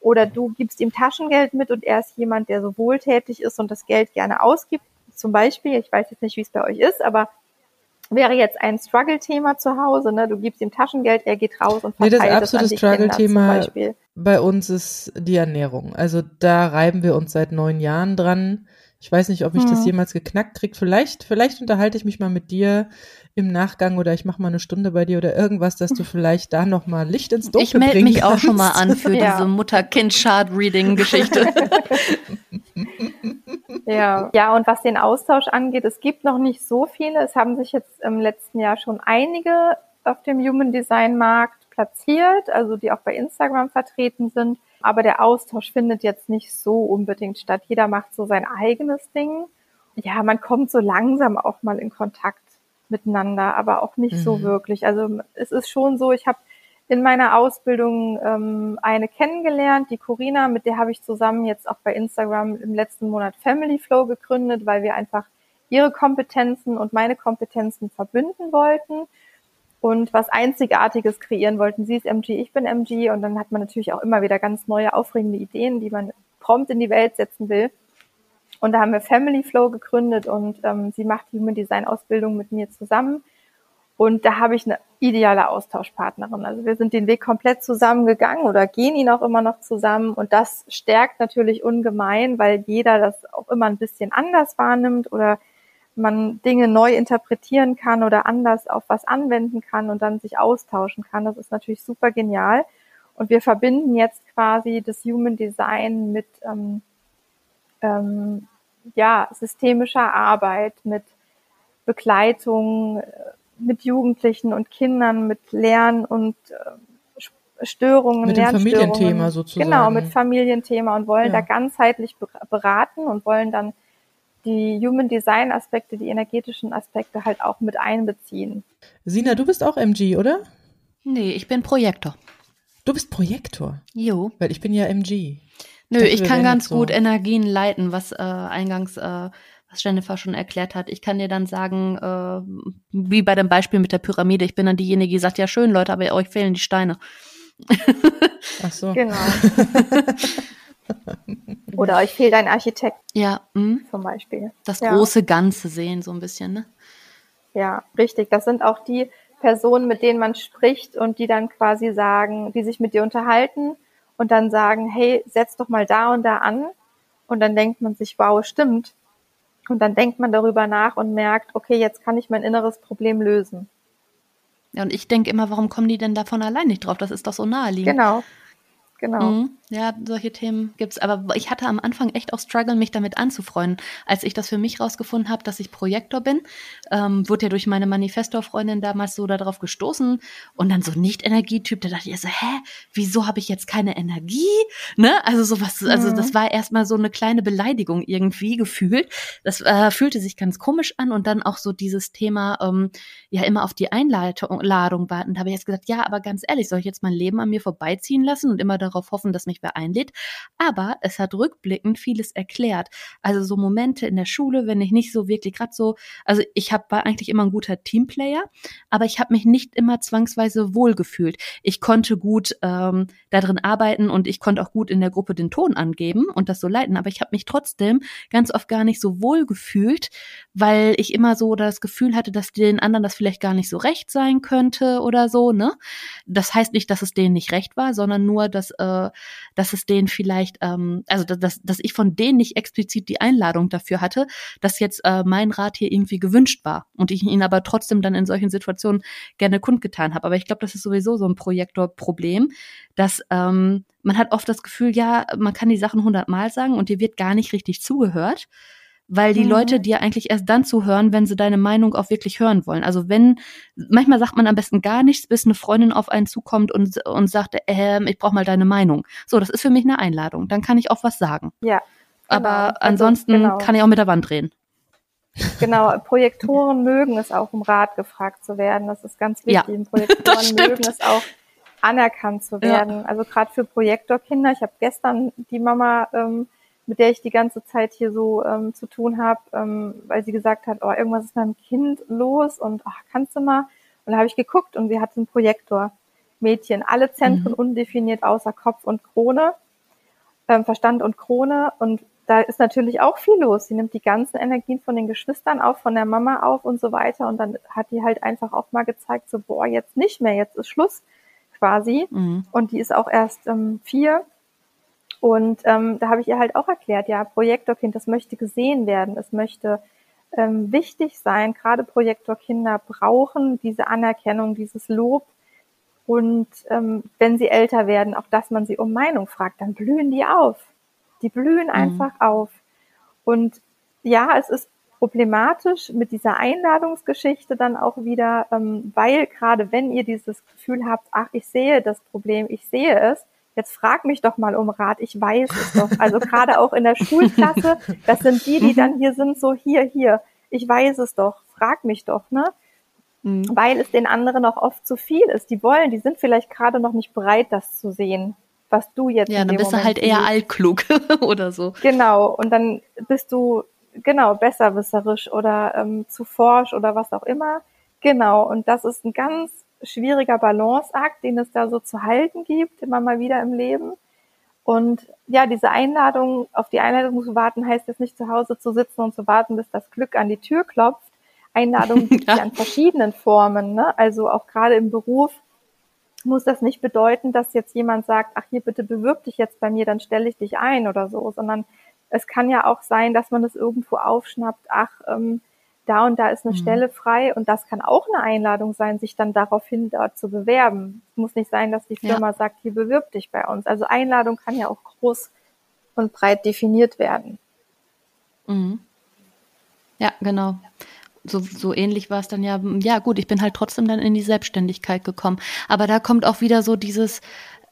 Oder du gibst ihm Taschengeld mit und er ist jemand, der so wohltätig ist und das Geld gerne ausgibt. Zum Beispiel, ich weiß jetzt nicht, wie es bei euch ist, aber wäre jetzt ein Struggle-Thema zu Hause, ne? Du gibst ihm Taschengeld, er geht raus und verteilt nee, das absolute Struggle-Thema bei uns ist die Ernährung. Also da reiben wir uns seit neun Jahren dran. Ich weiß nicht, ob ich hm. das jemals geknackt kriege. Vielleicht, vielleicht unterhalte ich mich mal mit dir im Nachgang oder ich mache mal eine Stunde bei dir oder irgendwas, dass du vielleicht da noch mal Licht ins Dunkel Ich melde mich kannst. auch schon mal an für ja. diese Mutter-Kind-Chart-Reading-Geschichte. [LAUGHS] [LAUGHS] ja. ja, und was den Austausch angeht, es gibt noch nicht so viele. Es haben sich jetzt im letzten Jahr schon einige auf dem Human Design Markt platziert, also die auch bei Instagram vertreten sind. Aber der Austausch findet jetzt nicht so unbedingt statt. Jeder macht so sein eigenes Ding. Ja, man kommt so langsam auch mal in Kontakt miteinander, aber auch nicht mhm. so wirklich. Also es ist schon so, ich habe in meiner Ausbildung ähm, eine kennengelernt, die Corina, mit der habe ich zusammen jetzt auch bei Instagram im letzten Monat Family Flow gegründet, weil wir einfach ihre Kompetenzen und meine Kompetenzen verbünden wollten und was Einzigartiges kreieren wollten. Sie ist MG, ich bin MG und dann hat man natürlich auch immer wieder ganz neue, aufregende Ideen, die man prompt in die Welt setzen will. Und da haben wir Family Flow gegründet und ähm, sie macht die Human Design Ausbildung mit mir zusammen. Und da habe ich eine ideale Austauschpartnerin. Also wir sind den Weg komplett zusammengegangen oder gehen ihn auch immer noch zusammen. Und das stärkt natürlich ungemein, weil jeder das auch immer ein bisschen anders wahrnimmt oder man Dinge neu interpretieren kann oder anders auf was anwenden kann und dann sich austauschen kann. Das ist natürlich super genial. Und wir verbinden jetzt quasi das Human Design mit ähm, ähm, ja, systemischer Arbeit, mit Begleitung, äh, mit Jugendlichen und Kindern, mit Lern- und äh, Störungen, mit dem Familienthema sozusagen. Genau, mit Familienthema und wollen ja. da ganzheitlich beraten und wollen dann die Human Design Aspekte, die energetischen Aspekte halt auch mit einbeziehen. Sina, du bist auch MG, oder? Nee, ich bin Projektor. Du bist Projektor? Jo. Weil ich bin ja MG. Nö, ich, ich kann ganz so. gut Energien leiten, was äh, eingangs, äh, was Jennifer schon erklärt hat. Ich kann dir dann sagen, äh, wie bei dem Beispiel mit der Pyramide, ich bin dann diejenige, die sagt, ja schön, Leute, aber euch fehlen die Steine. Ach so. Genau. [LAUGHS] [LAUGHS] Oder euch fehlt ein Architekt. Ja. Mh. Zum Beispiel. Das große Ganze sehen, so ein bisschen, ne? Ja, richtig. Das sind auch die Personen, mit denen man spricht und die dann quasi sagen, die sich mit dir unterhalten und dann sagen, hey, setz doch mal da und da an. Und dann denkt man sich, wow, stimmt. Und dann denkt man darüber nach und merkt, okay, jetzt kann ich mein inneres Problem lösen. Ja, und ich denke immer, warum kommen die denn davon allein nicht drauf? Das ist doch so naheliegend. Genau. Genau. Mhm. Ja, solche Themen gibt's. Aber ich hatte am Anfang echt auch Struggle, mich damit anzufreunden. Als ich das für mich rausgefunden habe, dass ich Projektor bin, ähm, wurde ja durch meine Manifestor-Freundin damals so darauf gestoßen und dann so Nicht-Energietyp, da dachte ich so, hä, wieso habe ich jetzt keine Energie? Ne? Also sowas, mhm. also das war erstmal so eine kleine Beleidigung irgendwie gefühlt. Das äh, fühlte sich ganz komisch an und dann auch so dieses Thema, ähm, ja, immer auf die Einladung warten. Da habe ich jetzt gesagt, ja, aber ganz ehrlich, soll ich jetzt mein Leben an mir vorbeiziehen lassen und immer da darauf hoffen, dass mich wer einlädt. Aber es hat rückblickend vieles erklärt. Also so Momente in der Schule, wenn ich nicht so wirklich gerade so, also ich hab, war eigentlich immer ein guter Teamplayer, aber ich habe mich nicht immer zwangsweise wohlgefühlt. Ich konnte gut ähm, darin arbeiten und ich konnte auch gut in der Gruppe den Ton angeben und das so leiten, aber ich habe mich trotzdem ganz oft gar nicht so wohl gefühlt, weil ich immer so das Gefühl hatte, dass den anderen das vielleicht gar nicht so recht sein könnte oder so, ne? Das heißt nicht, dass es denen nicht recht war, sondern nur, dass, äh, dass es denen vielleicht, ähm, also dass, dass ich von denen nicht explizit die Einladung dafür hatte, dass jetzt äh, mein Rat hier irgendwie gewünscht war und ich ihn aber trotzdem dann in solchen Situationen gerne kundgetan habe. Aber ich glaube, das ist sowieso so ein Projektorproblem, dass ähm, man hat oft das Gefühl, ja, man kann die Sachen hundertmal sagen und dir wird gar nicht richtig zugehört weil die mhm. Leute dir eigentlich erst dann zuhören, wenn sie deine Meinung auch wirklich hören wollen. Also wenn, manchmal sagt man am besten gar nichts, bis eine Freundin auf einen zukommt und, und sagt, ähm, ich brauche mal deine Meinung. So, das ist für mich eine Einladung. Dann kann ich auch was sagen. Ja. Genau. Aber also, ansonsten genau. kann ich auch mit der Wand drehen. Genau, Projektoren [LAUGHS] mögen es auch, um Rat gefragt zu werden. Das ist ganz wichtig. Ja, [LAUGHS] Projektoren mögen es auch, anerkannt zu werden. Ja. Also gerade für Projektorkinder. Ich habe gestern die Mama ähm, mit der ich die ganze Zeit hier so ähm, zu tun habe, ähm, weil sie gesagt hat, oh, irgendwas ist mit meinem Kind los und ach, kannst du mal? Und da habe ich geguckt und sie hat einen Projektor. Mädchen, alle Zentren mhm. undefiniert außer Kopf und Krone, ähm, Verstand und Krone. Und da ist natürlich auch viel los. Sie nimmt die ganzen Energien von den Geschwistern auf, von der Mama auf und so weiter. Und dann hat die halt einfach auch mal gezeigt, so, boah, jetzt nicht mehr, jetzt ist Schluss quasi. Mhm. Und die ist auch erst ähm, vier und ähm, da habe ich ihr halt auch erklärt, ja, Projektorkind, das möchte gesehen werden, es möchte ähm, wichtig sein. Gerade Projektorkinder brauchen diese Anerkennung, dieses Lob. Und ähm, wenn sie älter werden, auch dass man sie um Meinung fragt, dann blühen die auf. Die blühen mhm. einfach auf. Und ja, es ist problematisch mit dieser Einladungsgeschichte dann auch wieder, ähm, weil gerade wenn ihr dieses Gefühl habt, ach, ich sehe das Problem, ich sehe es, jetzt frag mich doch mal um Rat, ich weiß es doch. Also gerade auch in der Schulklasse, das sind die, die dann hier sind, so hier, hier, ich weiß es doch, frag mich doch, ne? Mhm. Weil es den anderen auch oft zu viel ist. Die wollen, die sind vielleicht gerade noch nicht bereit, das zu sehen, was du jetzt. Ja, dann bist Moment du halt eher siehst. altklug [LAUGHS] oder so. Genau, und dann bist du genau besserwisserisch oder ähm, zu forsch oder was auch immer. Genau, und das ist ein ganz schwieriger Balanceakt, den es da so zu halten gibt, immer mal wieder im Leben. Und ja, diese Einladung, auf die Einladung zu warten, heißt jetzt nicht zu Hause zu sitzen und zu warten, bis das Glück an die Tür klopft. Einladungen [LAUGHS] gibt es ja in verschiedenen Formen. Ne? Also auch gerade im Beruf muss das nicht bedeuten, dass jetzt jemand sagt, ach hier bitte bewirb dich jetzt bei mir, dann stelle ich dich ein oder so, sondern es kann ja auch sein, dass man das irgendwo aufschnappt, ach, ähm, da und da ist eine mhm. Stelle frei und das kann auch eine Einladung sein, sich dann daraufhin dort zu bewerben. Es muss nicht sein, dass die Firma ja. sagt, hier bewirb dich bei uns. Also Einladung kann ja auch groß und breit definiert werden. Mhm. Ja, genau. So, so ähnlich war es dann ja. Ja, gut, ich bin halt trotzdem dann in die Selbstständigkeit gekommen. Aber da kommt auch wieder so dieses,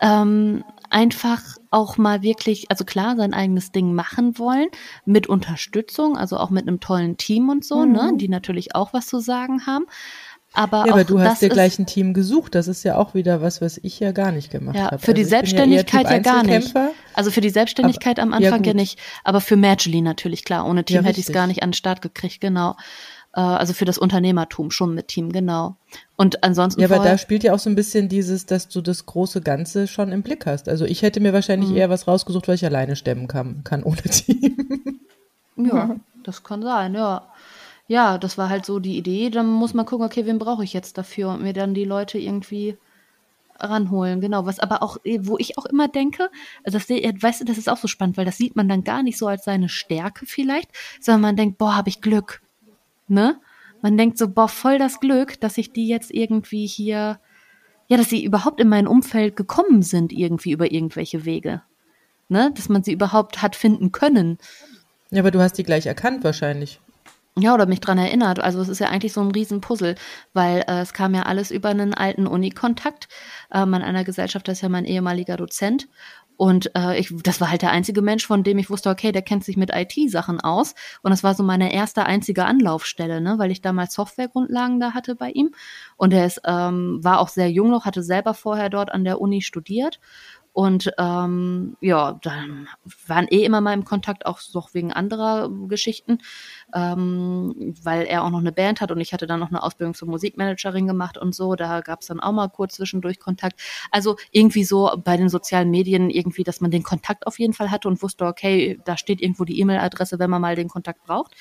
ähm, einfach auch mal wirklich, also klar, sein eigenes Ding machen wollen, mit Unterstützung, also auch mit einem tollen Team und so, ne, mhm. ne, die natürlich auch was zu sagen haben. Aber, ja, aber du hast dir gleich ein Team gesucht. Das ist ja auch wieder was, was ich ja gar nicht gemacht ja, habe. Für die also Selbstständigkeit ja, ja, gar nicht. Also für die Selbstständigkeit aber, am Anfang ja, ja, nicht. Aber für Magically natürlich, klar. Ohne Team hätte ich es gar nicht an den Start gekriegt, genau. Äh, also für das Unternehmertum schon mit Team, genau. Und ansonsten. Ja, aber da spielt ja auch so ein bisschen dieses, dass du das große Ganze schon im Blick hast. Also ich hätte mir wahrscheinlich mhm. eher was rausgesucht, was ich alleine stemmen kann, kann ohne [LAUGHS] Team. Ja, das kann sein, ja. Ja, das war halt so die Idee. Dann muss man gucken, okay, wen brauche ich jetzt dafür und mir dann die Leute irgendwie ranholen, genau. Was aber auch, wo ich auch immer denke, also das, weißt du, das ist auch so spannend, weil das sieht man dann gar nicht so als seine Stärke vielleicht, sondern man denkt, boah, habe ich Glück ne? Man denkt so, boah, voll das Glück, dass ich die jetzt irgendwie hier, ja, dass sie überhaupt in mein Umfeld gekommen sind, irgendwie über irgendwelche Wege. Ne? Dass man sie überhaupt hat finden können. Ja, aber du hast die gleich erkannt wahrscheinlich. Ja, oder mich dran erinnert. Also es ist ja eigentlich so ein Riesenpuzzle, weil äh, es kam ja alles über einen alten Unikontakt. Ähm, an einer Gesellschaft, das ist ja mein ehemaliger Dozent. Und äh, ich, das war halt der einzige Mensch, von dem ich wusste, okay, der kennt sich mit IT-Sachen aus. Und das war so meine erste einzige Anlaufstelle, ne, weil ich damals Softwaregrundlagen da hatte bei ihm. Und er ist, ähm, war auch sehr jung noch, hatte selber vorher dort an der Uni studiert Und ähm, ja, dann waren eh immer mal im Kontakt, auch noch wegen anderer Geschichten, ähm, weil er auch noch eine Band hat und ich hatte dann noch eine Ausbildung zur Musikmanagerin gemacht und so. Da gab es dann auch mal kurz zwischendurch Kontakt. Also irgendwie so bei den sozialen Medien irgendwie, dass man den Kontakt auf jeden Fall hatte und wusste, okay, da steht irgendwo die E-Mail-Adresse, wenn man mal den Kontakt braucht.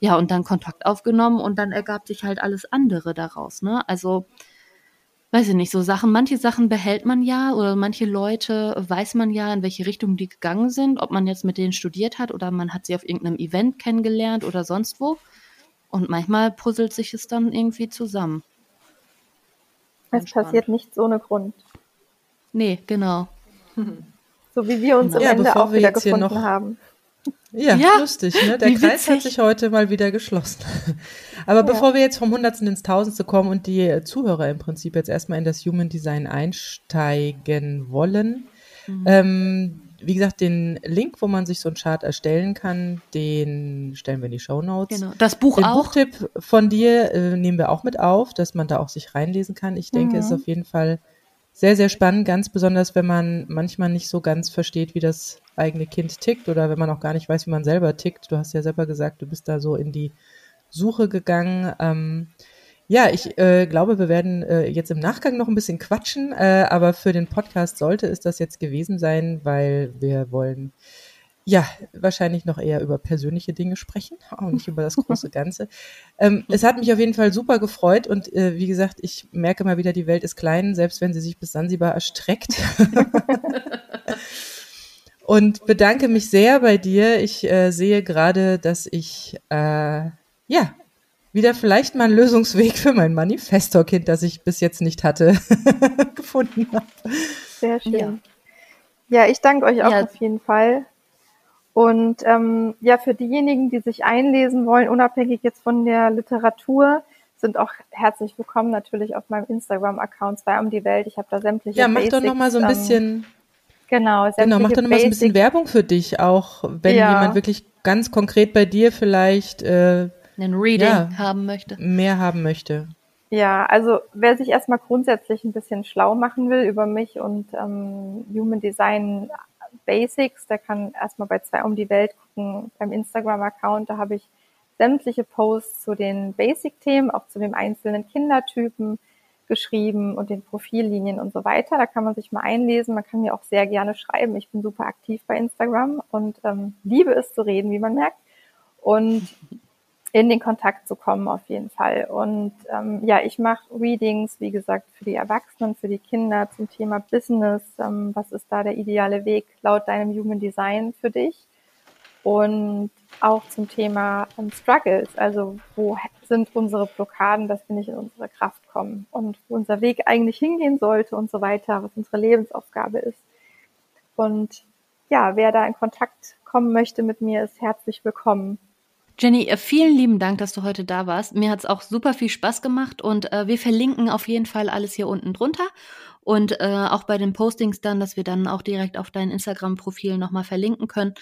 Ja, und dann Kontakt aufgenommen und dann ergab sich halt alles andere daraus. Ne? Also weiß ich nicht, so Sachen, manche Sachen behält man ja oder manche Leute weiß man ja, in welche Richtung die gegangen sind, ob man jetzt mit denen studiert hat oder man hat sie auf irgendeinem Event kennengelernt oder sonst wo. Und manchmal puzzelt sich es dann irgendwie zusammen. Es passiert nichts ohne Grund. Nee, genau. So wie wir uns am Ende auch wieder gefunden haben. Ja, ja, lustig, ne? Der Kreis hat sich heute mal wieder geschlossen. [LAUGHS] Aber ja. bevor wir jetzt vom Hundertsten ins Tausendste kommen und die Zuhörer im Prinzip jetzt erstmal in das Human Design einsteigen wollen, mhm. ähm, wie gesagt, den Link, wo man sich so ein Chart erstellen kann, den stellen wir in die Show Notes. Genau. Das Buch den auch. Buchtipp von dir äh, nehmen wir auch mit auf, dass man da auch sich reinlesen kann. Ich denke, mhm. es ist auf jeden Fall sehr, sehr spannend, ganz besonders, wenn man manchmal nicht so ganz versteht, wie das eigene Kind tickt oder wenn man auch gar nicht weiß, wie man selber tickt. Du hast ja selber gesagt, du bist da so in die Suche gegangen. Ähm, ja, ich äh, glaube, wir werden äh, jetzt im Nachgang noch ein bisschen quatschen, äh, aber für den Podcast sollte es das jetzt gewesen sein, weil wir wollen ja, wahrscheinlich noch eher über persönliche Dinge sprechen [LAUGHS] und nicht über das große Ganze. Ähm, es hat mich auf jeden Fall super gefreut und äh, wie gesagt, ich merke mal wieder, die Welt ist klein, selbst wenn sie sich bis Sansibar erstreckt. [LAUGHS] und bedanke mich sehr bei dir. Ich äh, sehe gerade, dass ich äh, ja wieder vielleicht mal einen Lösungsweg für mein Manifestor-Kind, das ich bis jetzt nicht hatte, [LAUGHS] gefunden habe. Sehr schön. Ja. ja ich danke euch auch ja. auf jeden Fall und ähm, ja, für diejenigen, die sich einlesen wollen, unabhängig jetzt von der Literatur, sind auch herzlich willkommen natürlich auf meinem Instagram-Account zwei um die Welt. Ich habe da sämtliche Ja, mach Basics, doch noch mal so ein ähm, bisschen. Ähm, genau, genau, mach doch noch mal so ein bisschen Werbung für dich, auch wenn ja. jemand wirklich ganz konkret bei dir vielleicht äh, ein Reading ja, haben möchte. Mehr haben möchte. Ja, also wer sich erstmal grundsätzlich ein bisschen schlau machen will über mich und ähm, Human Design Basics. Der kann erstmal bei zwei um die Welt gucken beim Instagram-Account. Da habe ich sämtliche Posts zu den Basic-Themen, auch zu den einzelnen Kindertypen geschrieben und den Profillinien und so weiter. Da kann man sich mal einlesen. Man kann mir auch sehr gerne schreiben. Ich bin super aktiv bei Instagram und ähm, liebe es zu reden, wie man merkt. Und in den Kontakt zu kommen auf jeden Fall. Und ähm, ja, ich mache Readings, wie gesagt, für die Erwachsenen, für die Kinder zum Thema Business. Ähm, was ist da der ideale Weg laut deinem Human Design für dich? Und auch zum Thema ähm, Struggles, also wo sind unsere Blockaden, dass wir nicht in unsere Kraft kommen und wo unser Weg eigentlich hingehen sollte und so weiter, was unsere Lebensaufgabe ist. Und ja, wer da in Kontakt kommen möchte mit mir, ist herzlich willkommen. Jenny, äh, vielen lieben Dank, dass du heute da warst. Mir hat es auch super viel Spaß gemacht und äh, wir verlinken auf jeden Fall alles hier unten drunter und äh, auch bei den Postings dann, dass wir dann auch direkt auf dein Instagram-Profil nochmal verlinken können.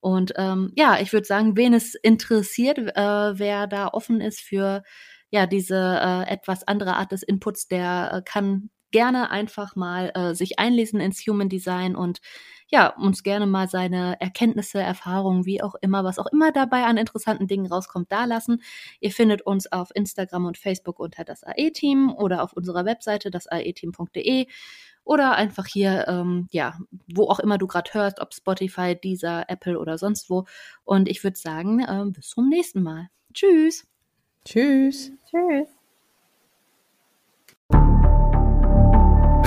Und ähm, ja, ich würde sagen, wen es interessiert, äh, wer da offen ist für ja diese äh, etwas andere Art des Inputs, der äh, kann gerne einfach mal äh, sich einlesen ins Human Design und ja, uns gerne mal seine Erkenntnisse, Erfahrungen, wie auch immer, was auch immer dabei an interessanten Dingen rauskommt, da lassen. Ihr findet uns auf Instagram und Facebook unter das AE-Team oder auf unserer Webseite das aeteam.de oder einfach hier, ähm, ja, wo auch immer du gerade hörst, ob Spotify, Deezer, Apple oder sonst wo. Und ich würde sagen, äh, bis zum nächsten Mal. Tschüss. Tschüss. Tschüss.